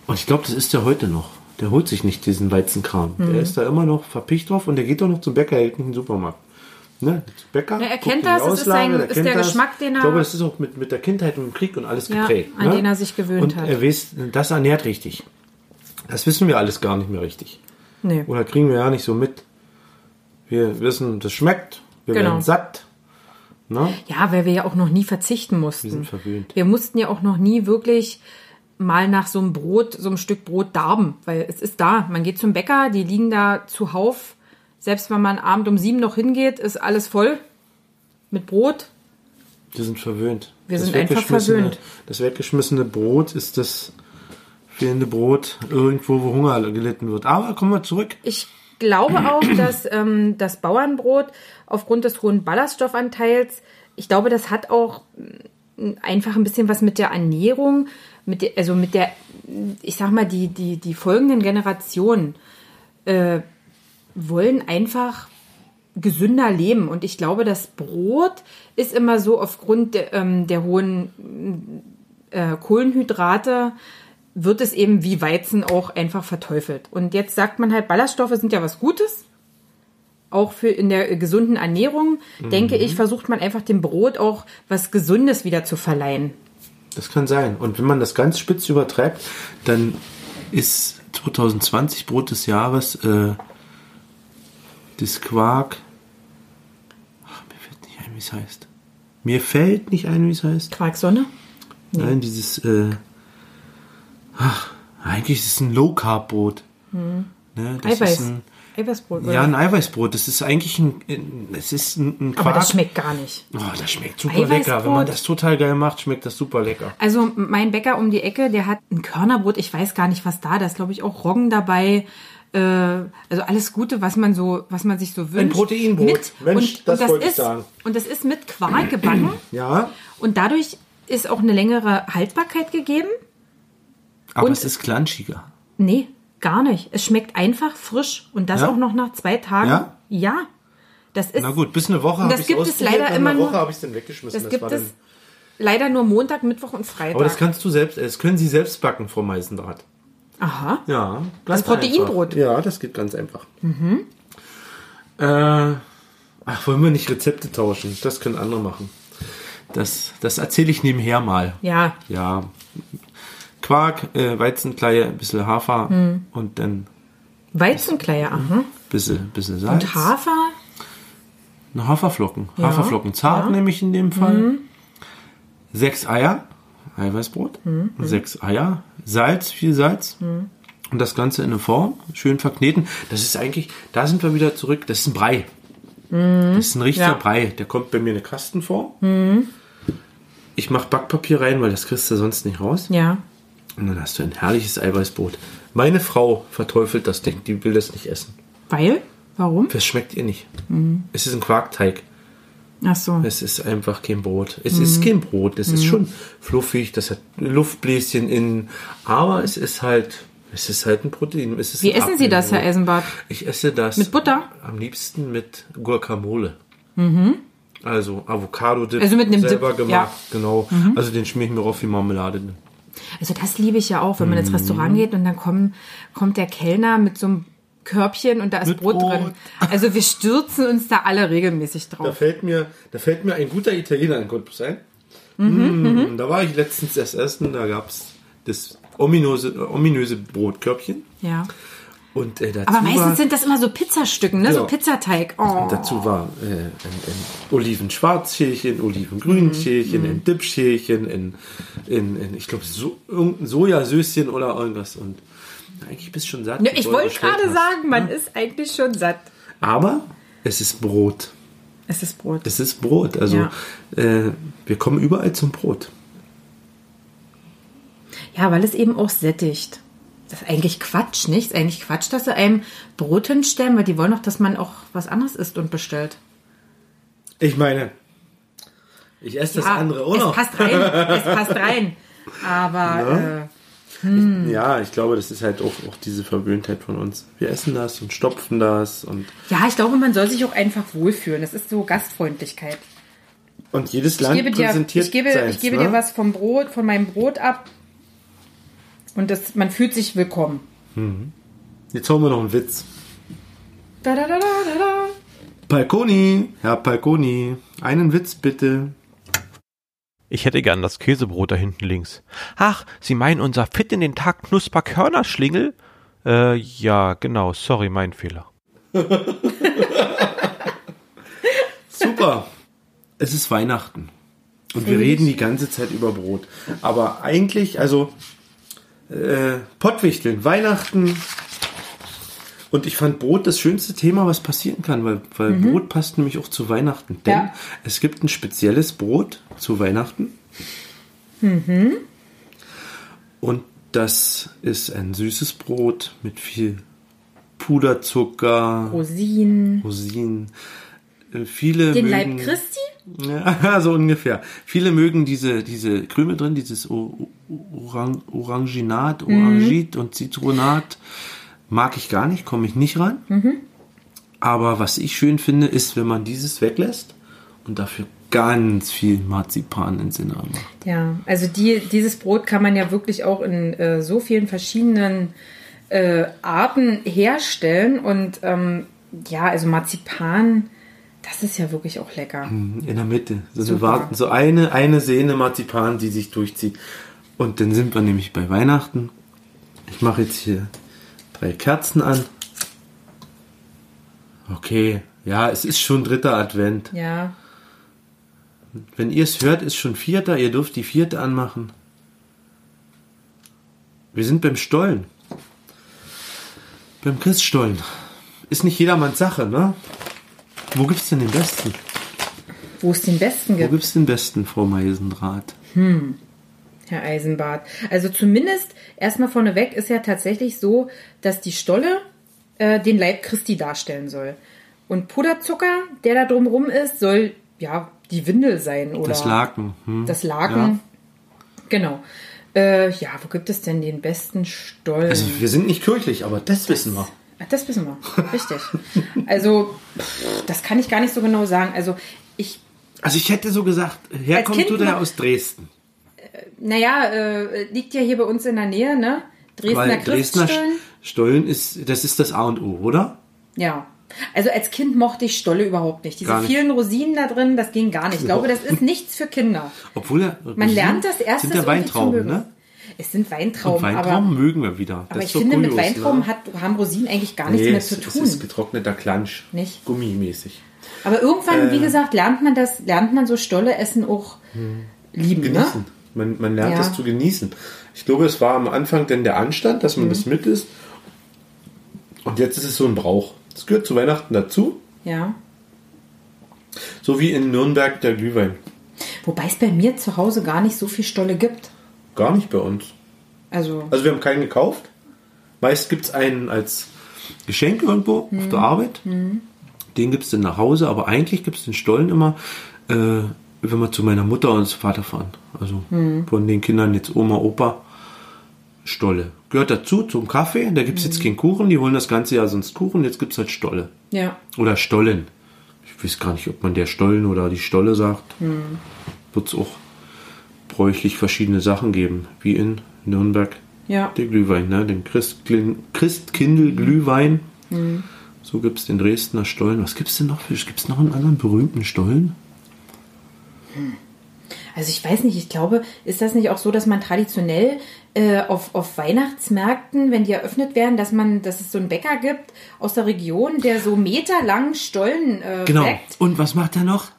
D: Und ich glaube, das ist der heute noch. Der holt sich nicht diesen Weizenkram.
C: Mhm.
D: Der ist da immer noch verpicht drauf und der geht doch noch zum Bäcker hinten in den Supermarkt. Ne? Bäcker.
C: Ja, er kennt das, es ist
D: Auslage,
C: sein- ist
D: kennt
C: der Geschmack, den er-
D: Ich glaube, das ist auch mit, mit der Kindheit und dem Krieg und alles
C: Ja,
D: geprägt.
C: an
D: ne?
C: den er sich gewöhnt
D: und
C: hat.
D: er weiß, das ernährt richtig. Das wissen wir alles gar nicht mehr richtig.
C: Nee.
D: Oder kriegen wir ja nicht so mit. Wir wissen, das schmeckt. Wir
C: Genau.
D: werden satt. Ne?
C: Ja, weil wir ja auch noch nie verzichten mussten.
D: Wir sind verwöhnt.
C: Wir mussten ja auch noch nie wirklich mal nach so einem Brot, so einem Stück Brot darben, weil es ist da. Man geht zum Bäcker, die liegen da zuhauf. Selbst wenn man abend um sieben noch hingeht, ist alles voll mit Brot.
D: Wir sind verwöhnt.
C: Wir
D: Das
C: sind einfach verwöhnt.
D: Das weggeschmissene Brot ist das fehlende Brot irgendwo, wo Hunger gelitten wird. Aber kommen wir zurück.
C: Ich glaube auch, (clears throat) dass ähm, das Bauernbrot aufgrund des hohen Ballaststoffanteils, ich glaube, das hat auch mm, einfach ein bisschen was mit der Ernährung, mit der, also mit der, ich sag mal, die, die, die folgenden Generationen äh, wollen einfach gesünder leben. Und ich glaube, das Brot ist immer so aufgrund der, ähm, der hohen äh, Kohlenhydrate wird es eben wie Weizen auch einfach verteufelt. Und jetzt sagt man halt, Ballaststoffe sind ja was Gutes. Auch für in der gesunden Ernährung, denke ich, versucht man einfach dem Brot auch was Gesundes wieder zu verleihen.
D: Das kann sein. Und wenn man das ganz spitz übertreibt, dann ist 2020 Brot des Jahres äh, das Quark. Ach, mir fällt nicht ein, wie es heißt. Mir fällt nicht ein, wie es heißt.
C: Quarksonne?
D: Nein, dieses. Äh, ach, eigentlich ist es ein Low Carb Brot. Ne, das
C: Eiweiß.
D: Ein,
C: Eiweißbrot.
D: ja, ein Eiweißbrot. Das ist eigentlich ein. ein es ist ein, ein Quark.
C: Aber das schmeckt gar nicht.
D: Oh, das schmeckt super lecker. Wenn man das total geil macht, schmeckt das super lecker.
C: Also mein Bäcker um die Ecke, der hat ein Körnerbrot, ich weiß gar nicht, was da, da ist glaube ich auch Roggen dabei. Äh, also alles Gute, was man so, was man sich so wünscht.
D: Proteinbrot.
C: Mit,
D: Mensch,
C: und,
D: das
C: und
D: wollte ich
C: ist,
D: sagen.
C: Und das ist mit Quark gebacken (clears throat)
D: Ja,
C: und dadurch ist auch eine längere Haltbarkeit gegeben.
D: aber
C: Und-
D: es ist klanschiger.
C: Nee, gar nicht. Es schmeckt einfach frisch und das
D: Ja?
C: auch noch nach zwei Tagen.
D: Ja?
C: Ja. Das ist,
D: Na gut, bis eine Woche
C: das
D: ich
C: gibt es leider immer nur-
D: Woche habe ich es dann weggeschmissen.
C: das gibt
D: war
C: es
D: dann-
C: leider nur Montag, Mittwoch und Freitag.
D: aber das kannst du selbst, das können Sie selbst backen, Frau Meisendraht.
C: Aha.
D: Ja,
C: Das Proteinbrot.
D: Einfach. Ja, das geht ganz einfach. Äh, ach, wollen wir nicht Rezepte tauschen? Das können andere machen. Das, das erzähle ich nebenher mal.
C: Ja,
D: Ja. Quark, äh, Weizenkleie, ein bisschen Hafer
C: Hm.
D: und dann
C: Weizenkleie, aha.
D: bisschen, bisschen Salz.
C: Und Hafer?
D: Na, Haferflocken.
C: Ja.
D: Haferflocken zart
C: Ja. Mhm.
D: nehme ich in dem Fall. Sechs Eier, Eiweißbrot.
C: Mhm.
D: Sechs Eier, Salz, viel Salz. Und das Ganze in eine Form, schön verkneten. Das ist eigentlich, da sind wir wieder zurück, das ist ein Brei. Das ist ein richtiger
C: Mhm. Ja.
D: Brei. Der kommt bei mir in eine Kastenform. Ich mache Backpapier rein, weil das kriegst du sonst nicht raus.
C: Ja.
D: Und dann hast du ein herrliches Eiweißbrot. Meine Frau verteufelt das Ding, die will das nicht essen.
C: Weil? Warum?
D: Das schmeckt ihr nicht.
C: Mhm.
D: Es ist ein Quarkteig.
C: Ach so.
D: Es ist einfach kein Brot. Es
C: Mhm.
D: ist kein Brot. Es ist schon fluffig, das hat Luftbläschen innen. Aber es ist halt, es ist halt ein Protein.
C: Wie
D: ein
C: essen Sie das, Herr. Eisenbart?
D: Ich esse das.
C: Mit Butter?
D: Am liebsten mit Guacamole. Also Avocado-Dip.
C: Also mit einem
D: selber
C: Dip,
D: gemacht.
C: ja.
D: Genau. Also den schmier ich mir auf wie Marmelade.
C: Also das liebe ich ja auch, wenn man
D: Mhm.
C: ins Restaurant geht und dann kommen, kommt der Kellner mit so einem Körbchen und da ist Brot,
D: Brot.
C: drin. Also wir stürzen uns da alle regelmäßig
D: Da
C: drauf.
D: fällt mir, da fällt mir ein guter Italiener in Cottbus ein.
C: Mhm,
D: Mm, Da war ich letztens erst essen, da gab es das ominöse, ominöse Brotkörbchen.
C: Ja.
D: Und äh,
C: Aber meistens
D: war,
C: sind das immer so Pizzastücken, ne? So
D: Ja.
C: Pizzateig. Oh.
D: dazu war äh, ein, ein Olivenschwarzschälchen, Olivengrünschälchen,
C: Mhm.
D: ein Dipschälchen, ein, ein, ein ich glaube, so, irgendein Sojasöschen oder irgendwas. Und eigentlich bist du schon satt.
C: Ne, ich wollte gerade
D: hast.
C: sagen, man ist eigentlich schon satt.
D: Aber es ist Brot.
C: Es ist Brot.
D: Es ist Brot. Also
C: Ja.
D: äh, wir kommen überall zum Brot.
C: Ja, weil es eben auch sättigt. Das ist eigentlich Quatsch, nicht? Ist eigentlich Quatsch, dass sie einem Brot hinstellen, weil die wollen doch, dass man auch was anderes isst und bestellt.
D: Ich meine, ich esse das
C: Ja,
D: andere auch
C: es
D: noch.
C: passt rein, es passt rein. (laughs) Aber äh,
D: Ja, ich glaube, das ist halt auch, auch diese Verwöhntheit von uns. Wir essen das und stopfen das und,
C: ja, ich glaube, man soll sich auch einfach wohlfühlen. Das ist so Gastfreundlichkeit.
D: und jedes
C: Ich
D: Land
C: gebe dir,
D: präsentiert
C: ich gebe,
D: seins,
C: ich gebe
D: ne?
C: dir was vom Brot, von meinem Brot ab. Und das, man fühlt sich willkommen.
D: Jetzt hauen wir noch einen Witz.
C: Da, da, da, da, da, da.
D: Palconi, Herr Palconi, einen Witz bitte.
A: Ich hätte gern das Käsebrot da hinten links. Ach, Sie meinen unser Fit in den Tag Knusper Körnerschlingel? Äh, ja, genau, sorry, mein Fehler. (laughs)
D: Super. Es ist Weihnachten. Und wir reden die ganze Zeit über Brot. Aber eigentlich, also äh, Pottwichteln, Weihnachten. Und ich fand Brot das schönste Thema, was passieren kann, weil, weil Brot passt nämlich auch zu Weihnachten. Denn
C: Ja.
D: es gibt ein spezielles Brot zu Weihnachten. Und das ist ein süßes Brot mit viel Puderzucker,
C: Rosinen.
D: Rosinen. Äh, Viele
C: Den
D: mögen,
C: Leib Christi?
D: Ja, (laughs) so ungefähr. Viele mögen diese, diese Krümel drin, dieses Orang Oranginat, Orangit und Zitronat. Mag ich gar nicht, komme ich nicht ran. Aber was ich schön finde, ist, wenn man dieses weglässt und dafür ganz viel Marzipan ins Innere macht.
C: Ja, also die, dieses Brot kann man ja wirklich auch in äh, so vielen verschiedenen äh, Arten herstellen. Und ähm, ja, also Marzipan, das ist ja wirklich auch lecker.
D: In der Mitte. So eine,
C: Super.
D: Warten, so eine, eine Sehne Marzipan, die sich durchzieht. Und dann sind wir nämlich bei Weihnachten. Ich mache jetzt hier drei Kerzen an. Okay, ja, es ist schon dritter Advent.
C: Ja,
D: Wenn ihr es hört, ist schon vierter. Ihr dürft die vierte anmachen. Wir sind beim Stollen. Beim Christstollen. Ist nicht jedermanns Sache, ne? Wo gibt's denn den besten?
C: wo es den besten
D: Wo
C: gibt,
D: gibt's den besten, Frau Meisendraht?
C: Herr Eisenbart. Also zumindest erstmal vorneweg ist ja tatsächlich so, dass die Stolle äh, den Leib Christi darstellen soll. Und Puderzucker, der da drumrum ist, soll ja die Windel sein oder
D: Das Laken. Hm.
C: das Laken. Genau. Äh, ja, wo gibt es denn den besten Stollen?
D: Also wir sind nicht kirchlich, aber das wissen wir.
C: Ach, Das wissen wir. Richtig. Also, pff, das kann ich gar nicht so genau sagen. Also, ich,
D: Also ich hätte so gesagt, herkommt du
C: noch-
D: aus Dresden.
C: Naja, äh, liegt ja hier bei uns in der Nähe, ne? Dresdner
D: Weil Dresdner. Stollen ist, das ist das A und O, oder?
C: Ja. Also als Kind mochte ich Stolle überhaupt nicht. Diese
D: nicht.
C: vielen Rosinen da drin, das ging gar nicht. Ich glaube, das ist (laughs) nichts für Kinder.
D: Obwohl er,
C: Man lernt das erst
D: Sind ja Weintrauben, ne?
C: Es sind Weintrauben,
D: Und Weintrauben
C: aber,
D: mögen wir wieder.
C: aber
D: Das
C: ich
D: ist doch
C: finde, mit
D: kurios,
C: Weintrauben
D: ne?
C: hat, haben Rosinen eigentlich gar nichts
D: nee,
C: mehr
D: es,
C: zu
D: es
C: tun.
D: ist getrockneter Klansch.
C: Nicht?
D: Gummimäßig.
C: Aber irgendwann,
D: Äh.
C: wie gesagt, lernt man das, lernt man so Stolle essen auch lieben, ne?
D: Man, man lernt
C: Ja.
D: das zu genießen. Ich glaube, es war am Anfang denn der Anstand, dass man
C: Mhm.
D: das mit isst. Und jetzt ist es so ein Brauch. Es gehört zu Weihnachten dazu.
C: Ja.
D: So wie in Nürnberg der Glühwein.
C: Wobei es bei mir zu Hause gar nicht so viel Stolle gibt.
D: Gar nicht bei uns.
C: Also,
D: Also wir haben keinen gekauft. Meist gibt es einen als Geschenk irgendwo auf der Arbeit. Den gibt es dann nach Hause, aber eigentlich gibt es den Stollen immer, äh, wenn wir zu meiner Mutter und zu Vater fahren. Also von den Kindern jetzt Oma, Opa, Stolle. Gehört dazu zum Kaffee. Da gibt es jetzt keinen Kuchen. Die holen das ganze Jahr sonst Kuchen. Jetzt gibt es halt Stolle.
C: ja.
D: Oder Stollen. Ich weiß gar nicht, ob man der Stollen oder die Stolle sagt. Wird es auch bräuchlich verschiedene Sachen geben, wie in Nürnberg
C: Ja.
D: der Glühwein, ne? den Christklin- Christkindl Glühwein. So gibt es den Dresdner Stollen. Was gibt es denn noch für? Gibt es noch einen anderen berühmten Stollen?
C: Also ich weiß nicht, ich glaube, ist das nicht auch so, dass man traditionell äh, auf, auf Weihnachtsmärkten, wenn die eröffnet werden, dass man, dass es so einen Bäcker gibt aus der Region, der so meterlangen Stollen äh,
D: Genau.
C: bäckt.
D: Und was macht er noch?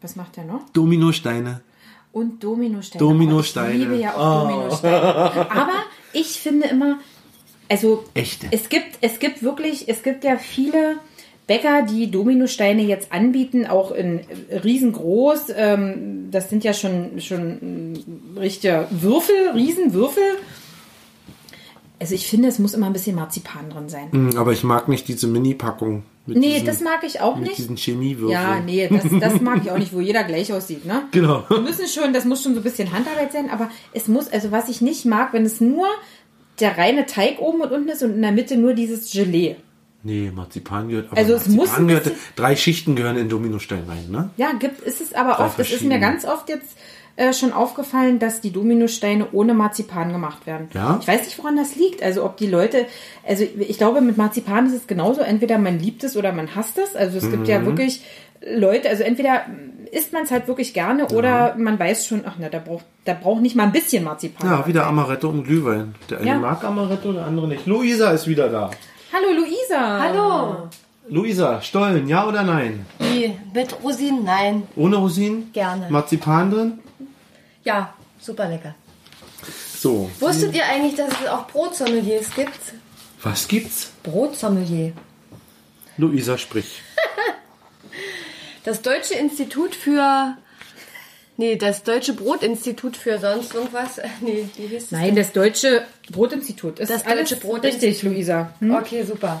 C: Was macht der noch?
D: Dominosteine.
C: Und Dominosteine.
D: Dominosteine.
C: Oh, ich liebe ja auch Dominosteine. Aber ich finde immer, also
D: Echte.
C: es gibt, es gibt wirklich, es gibt ja viele Bäcker, die Dominosteine jetzt anbieten, auch in riesengroß. Ähm, das sind ja schon, schon mm, richtige Würfel, Riesenwürfel. Also ich finde, es muss immer ein bisschen Marzipan drin sein.
D: Hm, Aber ich mag nicht diese Mini-Packung. mit
C: Nee,
D: diesen,
C: das mag ich auch
D: mit
C: nicht.
D: diesen Chemiewürfeln.
C: Ja, nee, das, das mag ich auch nicht, wo jeder gleich aussieht, ne?
D: Genau.
C: Wir müssen schon, das muss schon so ein bisschen Handarbeit sein, aber es muss, also was ich nicht mag, wenn es nur der reine Teig oben und unten ist und in der Mitte nur dieses Gelee.
D: Nee, Marzipan gehört. Aber
C: Also es
D: Marzipan
C: muss
D: gehört, drei Schichten gehören in Dominostein rein, ne?
C: Ja, gibt, ist es aber
D: Drei
C: oft, es ist mir ganz oft jetzt äh, schon aufgefallen, dass die Dominosteine ohne Marzipan gemacht werden.
D: Ja?
C: Ich weiß nicht, woran das liegt. Also ob die Leute, also ich glaube, mit Marzipan ist es genauso. Entweder man liebt es oder man hasst es. Also es gibt
D: Mhm.
C: ja wirklich Leute, also entweder isst man es halt wirklich gerne oder man weiß schon, ach na, da braucht, da braucht nicht mal ein bisschen Marzipan.
D: Ja, wieder Amaretto und Glühwein. Der eine
C: Ja.
D: mag Amaretto, der andere nicht. Luisa ist wieder da.
C: Hallo Luisa.
E: Hallo.
D: Luisa, Stollen, ja oder nein?
E: Wie? Mit Rosinen? Nein.
D: Ohne Rosinen?
E: Gerne.
D: Marzipan drin?
E: Ja, super lecker.
D: So.
E: Wusstet ihr eigentlich, dass es auch Brotsommeliers gibt?
D: Was gibt's?
E: Brotsommelier.
D: Luisa, sprich. (laughs)
E: Das Deutsche Institut für. Nee, das Deutsche Brotinstitut für sonst irgendwas. (laughs) Nee, wie hieß es?
C: Nein, das Deutsche Brotinstitut. Ist
E: Das Deutsche Brotinstitut.
C: Richtig, Luisa. Hm?
E: Okay, super.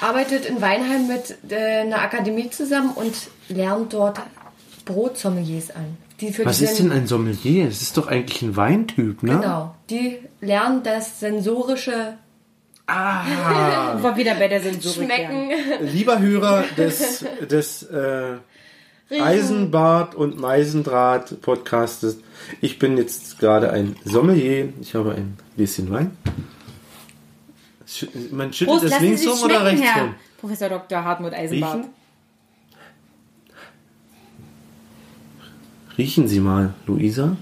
E: Arbeitet in Weinheim mit äh, einer Akademie zusammen und lernt dort Brotsommeliers an. Die für
D: Was
E: die
D: ist denn ein Sommelier? Es ist doch eigentlich ein Weintyp, ne?
E: Genau. Die lernen das sensorische
D: Ah, (laughs)
C: War wieder bei der Sensorik.
E: Schmecken.
D: lieber Hörer des, des äh, Eisenbart und Meisendraht Podcastes. Ich bin jetzt gerade ein Sommelier. Ich habe ein Gläschen Wein. Man schüttelt
C: Prost,
D: es links rum oder rechts
C: Herr
D: rum?
C: Professor Dr. Hartmut Eisenbart.
D: Riechen? Riechen Sie mal, Luisa.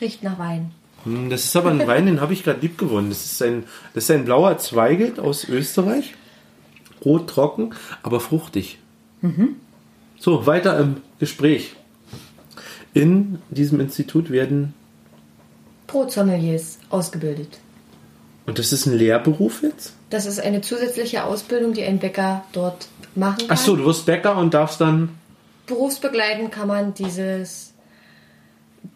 E: Riecht nach Wein.
D: Hm, Das ist aber ein Wein, den habe ich gerade lieb gewonnen. Das ist ein, das ist ein blauer Zweigelt aus Österreich. Rot trocken, aber fruchtig. So, weiter im Gespräch. In diesem Institut werden,
E: Brotsommeliers ausgebildet.
D: und das ist ein Lehrberuf jetzt?
E: Das ist eine zusätzliche Ausbildung, die ein Bäcker dort machen kann.
D: Ach so, du wirst Bäcker und darfst dann.
E: Berufsbegleitend kann man dieses,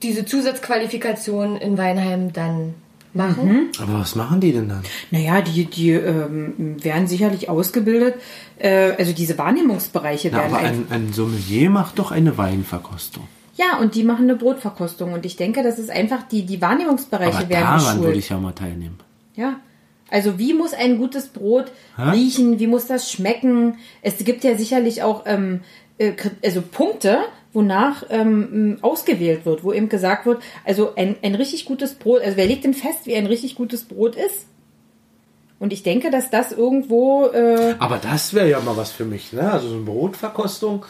E: diese Zusatzqualifikation in Weinheim dann machen.
D: Aber was machen die denn dann?
C: Naja, die, die ähm, werden sicherlich ausgebildet. Äh, also diese Wahrnehmungsbereiche
D: Na,
C: werden
D: aber
C: ein-
D: ein, Sommelier macht doch eine Weinverkostung.
C: Ja, und die machen eine Brotverkostung. Und ich denke, das ist einfach, die, die Wahrnehmungsbereiche
D: Aber
C: werden
D: daran
C: geschult.
D: würde ich ja mal teilnehmen.
C: Ja. Also wie muss ein gutes Brot
D: Hä?
C: riechen? Wie muss das schmecken? Es gibt ja sicherlich auch ähm, äh, also Punkte, wonach ähm, ausgewählt wird, wo eben gesagt wird, also ein, ein richtig gutes Brot, also wer legt denn fest, wie ein richtig gutes Brot ist? Und ich denke, dass das irgendwo, äh,
D: Aber das wäre ja mal was für mich, ne? Also so eine Brotverkostung.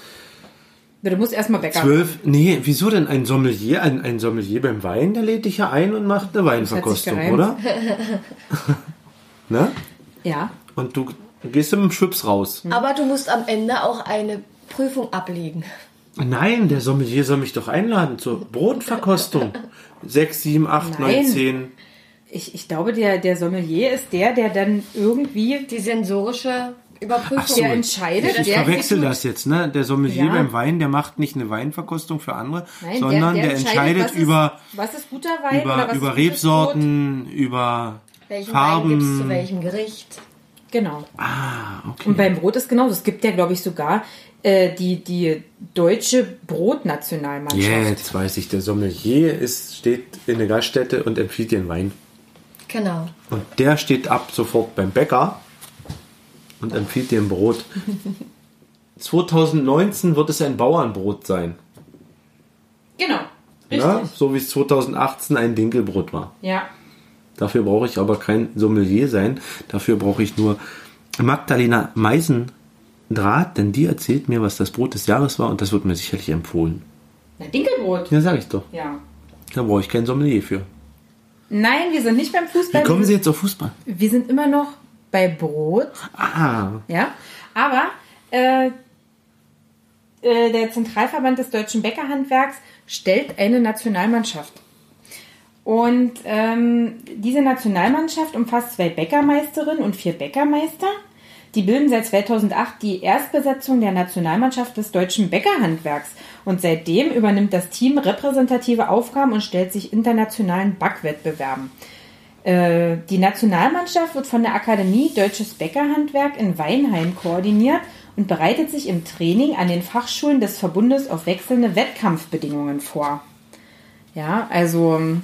C: du musst erstmal Bäcker.
D: Zwölf, nee, wieso denn ein Sommelier? Ein, ein Sommelier beim Wein, der lädt dich ja ein und macht eine Weinverkostung, oder? (laughs) ne?
C: Ja.
D: Und du gehst mit dem Schwips raus.
E: Aber du musst am Ende auch eine Prüfung ablegen.
D: Nein, der Sommelier soll mich doch einladen zur Brotverkostung. Sechs, sieben, acht, neun,
C: Nein.
D: zehn.
C: Ich, ich glaube, der, der Sommelier ist der, der dann irgendwie
E: Die sensorische Überprüfung.
D: So.
C: der entscheidet.
D: Ich
C: der
D: verwechsel das jetzt, ne? Der Sommelier
C: Ja.
D: beim Wein, der macht nicht eine Weinverkostung für andere,
C: Nein,
D: sondern der, entscheidet,
C: was ist,
D: über,
C: was ist guter Wein oder
D: über,
C: was
D: über Rebsorten, über
E: welchen Wein gibt es zu
D: Farben.
E: welchem Gericht?
C: Genau.
D: Ah, okay.
C: Und beim Brot ist genauso. Es gibt ja, glaube ich, sogar äh, die, die deutsche Brotnationalmannschaft.
D: Jetzt weiß ich, der Sommelier ist, steht in der Gaststätte und empfiehlt dir einen Wein.
E: Genau.
D: Und der steht ab sofort beim Bäcker und empfiehlt dir ein Brot. (laughs) 2019 wird es ein Bauernbrot sein.
C: Genau. Richtig.
D: Ne? So wie es 2018 ein Dinkelbrot war.
C: Ja.
D: Dafür brauche ich aber kein Sommelier sein. Dafür brauche ich nur Magdalena Meisendraht, denn die erzählt mir, was das Brot des Jahres war und das wird mir sicherlich empfohlen.
C: Na, Dinkelbrot.
D: Ja, sag ich doch.
C: Ja.
D: Da brauche ich kein Sommelier für.
C: Nein, wir sind nicht beim
D: Wie
C: Fußball.
D: kommen
C: wir,
D: Sie jetzt auf Fußball?
C: wir sind immer noch bei Brot.
D: Ah,
C: Ja. Aber äh, äh, der Zentralverband des deutschen Bäckerhandwerks stellt eine Nationalmannschaft. Und ähm, diese Nationalmannschaft umfasst zwei Bäckermeisterinnen und vier Bäckermeister. Die bilden seit 2008 die Erstbesetzung der Nationalmannschaft des deutschen Bäckerhandwerks. Und seitdem übernimmt das Team repräsentative Aufgaben und stellt sich internationalen Backwettbewerben. Äh, Die Nationalmannschaft wird von der Akademie Deutsches Bäckerhandwerk in Weinheim koordiniert und bereitet sich im Training an den Fachschulen des Verbundes auf wechselnde Wettkampfbedingungen vor. Ja, also ähm,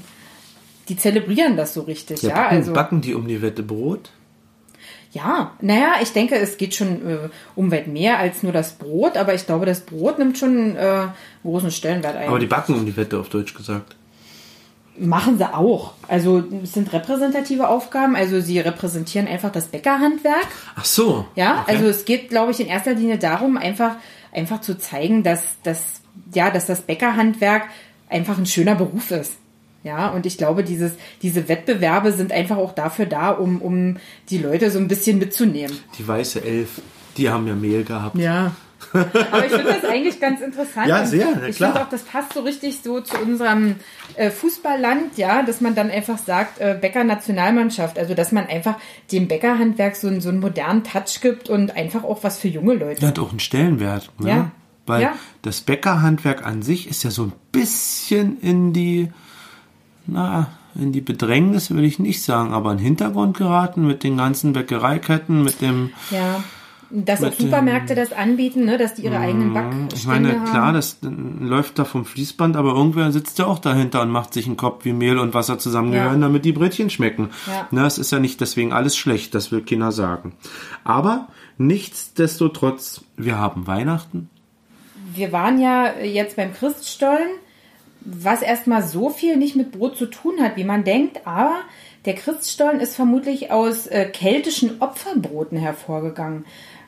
C: die zelebrieren das so richtig,
D: ja,
C: ja.
D: backen,
C: also,
D: backen die um die Wette Brot?
C: Ja, naja, ich denke, es geht schon äh, um weit mehr als nur das Brot, aber ich glaube, das Brot nimmt schon äh, großen Stellenwert ein.
D: Aber die backen um die Wette auf Deutsch gesagt.
C: Machen sie auch. Also es sind repräsentative Aufgaben, also sie repräsentieren einfach das Bäckerhandwerk.
D: Ach so.
C: Ja,
D: okay.
C: also es geht, glaube ich, in erster Linie darum, einfach, einfach zu zeigen, dass, dass, ja, dass das Bäckerhandwerk einfach ein schöner Beruf ist. Ja, und ich glaube, dieses, diese Wettbewerbe sind einfach auch dafür da, um, um die Leute so ein bisschen mitzunehmen.
D: Die weiße Elf, die haben ja Mehl gehabt.
C: Ja. (laughs) Aber ich finde das eigentlich ganz interessant.
D: Ja, sehr, na
C: Ich finde auch, das passt so richtig so zu unserem äh, Fußballland, ja, dass man dann einfach sagt, äh, Bäcker-Nationalmannschaft. Also, dass man einfach dem Bäckerhandwerk so, einen- so einen modernen Touch gibt und einfach auch was für junge Leute.
D: Hat auch einen Stellenwert. Ne?
C: Ja.
D: Weil
C: Ja.
D: das Bäckerhandwerk an sich ist ja so ein bisschen in die, na, in die Bedrängnis will ich nicht sagen, aber in den Hintergrund geraten mit den ganzen Bäckereiketten, mit dem,
C: Ja. Dass auch
D: Mit dem-
C: Supermärkte das anbieten, ne? dass die ihre eigenen Backstände
D: Ich meine,
C: haben.
D: klar, das läuft da vom Fließband, aber irgendwer sitzt ja auch dahinter und macht sich einen Kopf, wie Mehl und Wasser zusammengehören,
C: Ja.
D: damit die Brötchen schmecken.
C: Ja.
D: Na, es ist ja nicht deswegen alles schlecht, das will keiner sagen. Aber nichtsdestotrotz, wir haben Weihnachten.
C: Wir waren ja jetzt beim Christstollen, was erstmal so viel nicht mit Brot zu tun hat, wie man denkt, aber der Christstollen ist vermutlich aus äh, keltischen Opferbroten hervorgegangen.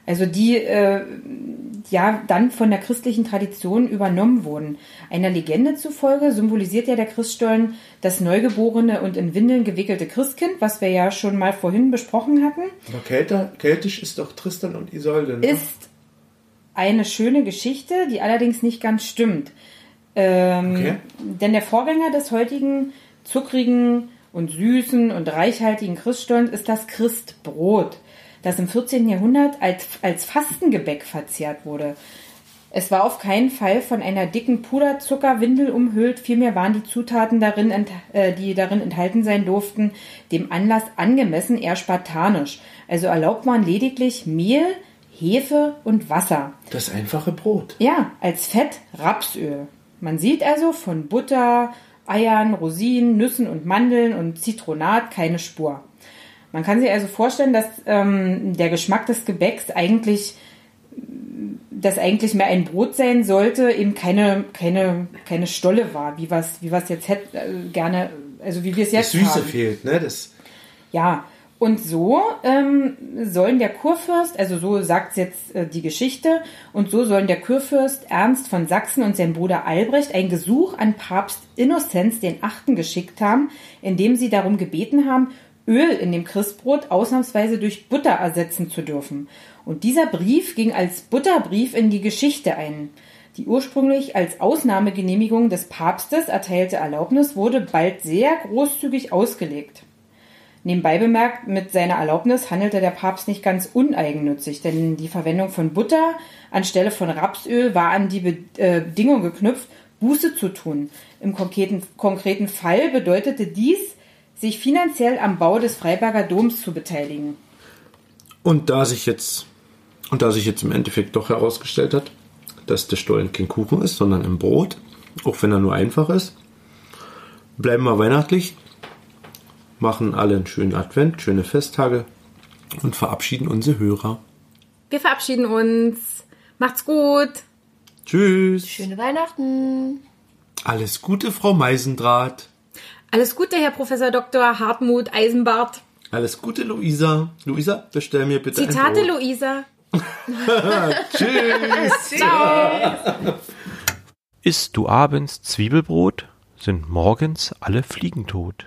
C: Also die äh, ja dann von der christlichen Tradition übernommen wurden. Einer Legende zufolge symbolisiert ja der Christstollen das neugeborene und in Windeln gewickelte Christkind, was wir ja schon mal vorhin besprochen hatten.
D: Aber keltisch ist doch Tristan und Isolde, ne?
C: ist eine schöne Geschichte, die allerdings nicht ganz stimmt. Ähm,
D: Okay.
C: Denn der Vorgänger des heutigen zuckrigen und süßen und reichhaltigen Christstollen ist das Christbrot, das im 14. Jahrhundert als, als Fastengebäck verzehrt wurde. Es war auf keinen Fall von einer dicken Puderzuckerwindel umhüllt, vielmehr waren die Zutaten, darin äh, die darin enthalten sein durften, dem Anlass angemessen, eher spartanisch. Also erlaubt man lediglich Mehl, Hefe und Wasser.
D: Das einfache Brot.
C: Ja, als Fett Rapsöl. Man sieht also von Butter, Eiern, Rosinen, Nüssen und Mandeln und Zitronat keine Spur. Man kann sich also vorstellen, dass ähm, der Geschmack des Gebäcks eigentlich das eigentlich mehr ein Brot sein sollte, eben keine, keine, keine Stolle war, wie was, wie was jetzt hätte, äh, gerne, also wie wir es
D: Das
C: jetzt
D: Süße
C: haben.
D: fehlt, ne? Das,
C: Ja, und so ähm, sollen der Kurfürst, also so sagt jetzt äh, die Geschichte, und so sollen der Kurfürst Ernst von Sachsen und sein Bruder Albrecht ein Gesuch an Papst Innozenz den Achten geschickt haben, in dem sie darum gebeten haben, Öl in dem Christbrot ausnahmsweise durch Butter ersetzen zu dürfen. Und dieser Brief ging als Butterbrief in die Geschichte ein. Die ursprünglich als Ausnahmegenehmigung des Papstes erteilte Erlaubnis wurde bald sehr großzügig ausgelegt. Nebenbei bemerkt, mit seiner Erlaubnis handelte der Papst nicht ganz uneigennützig, denn die Verwendung von Butter anstelle von Rapsöl war an die äh, Bedingung geknüpft, Buße zu tun. Im konkreten, konkreten Fall bedeutete dies, sich finanziell am Bau des Freiberger Doms zu beteiligen.
D: Und da sich jetzt, und da sich jetzt im Endeffekt doch herausgestellt hat, dass der Stollen kein Kuchen ist, sondern ein Brot, auch wenn er nur einfach ist, bleiben wir weihnachtlich, machen alle einen schönen Advent, schöne Festtage und verabschieden unsere Hörer.
C: Wir verabschieden uns. Macht's gut.
D: Tschüss.
E: Schöne Weihnachten.
D: Alles Gute, Frau Meisendraht.
C: Alles Gute, Herr Professor Dr. Hartmut Eisenbart.
D: Alles Gute, Luisa. Luisa, bestell mir bitte
C: Zitate,
D: ein Brot.
C: Luisa. (laughs)
D: Tschüss. (laughs)
C: Ciao.
A: Isst du abends Zwiebelbrot, sind morgens alle Fliegen tot.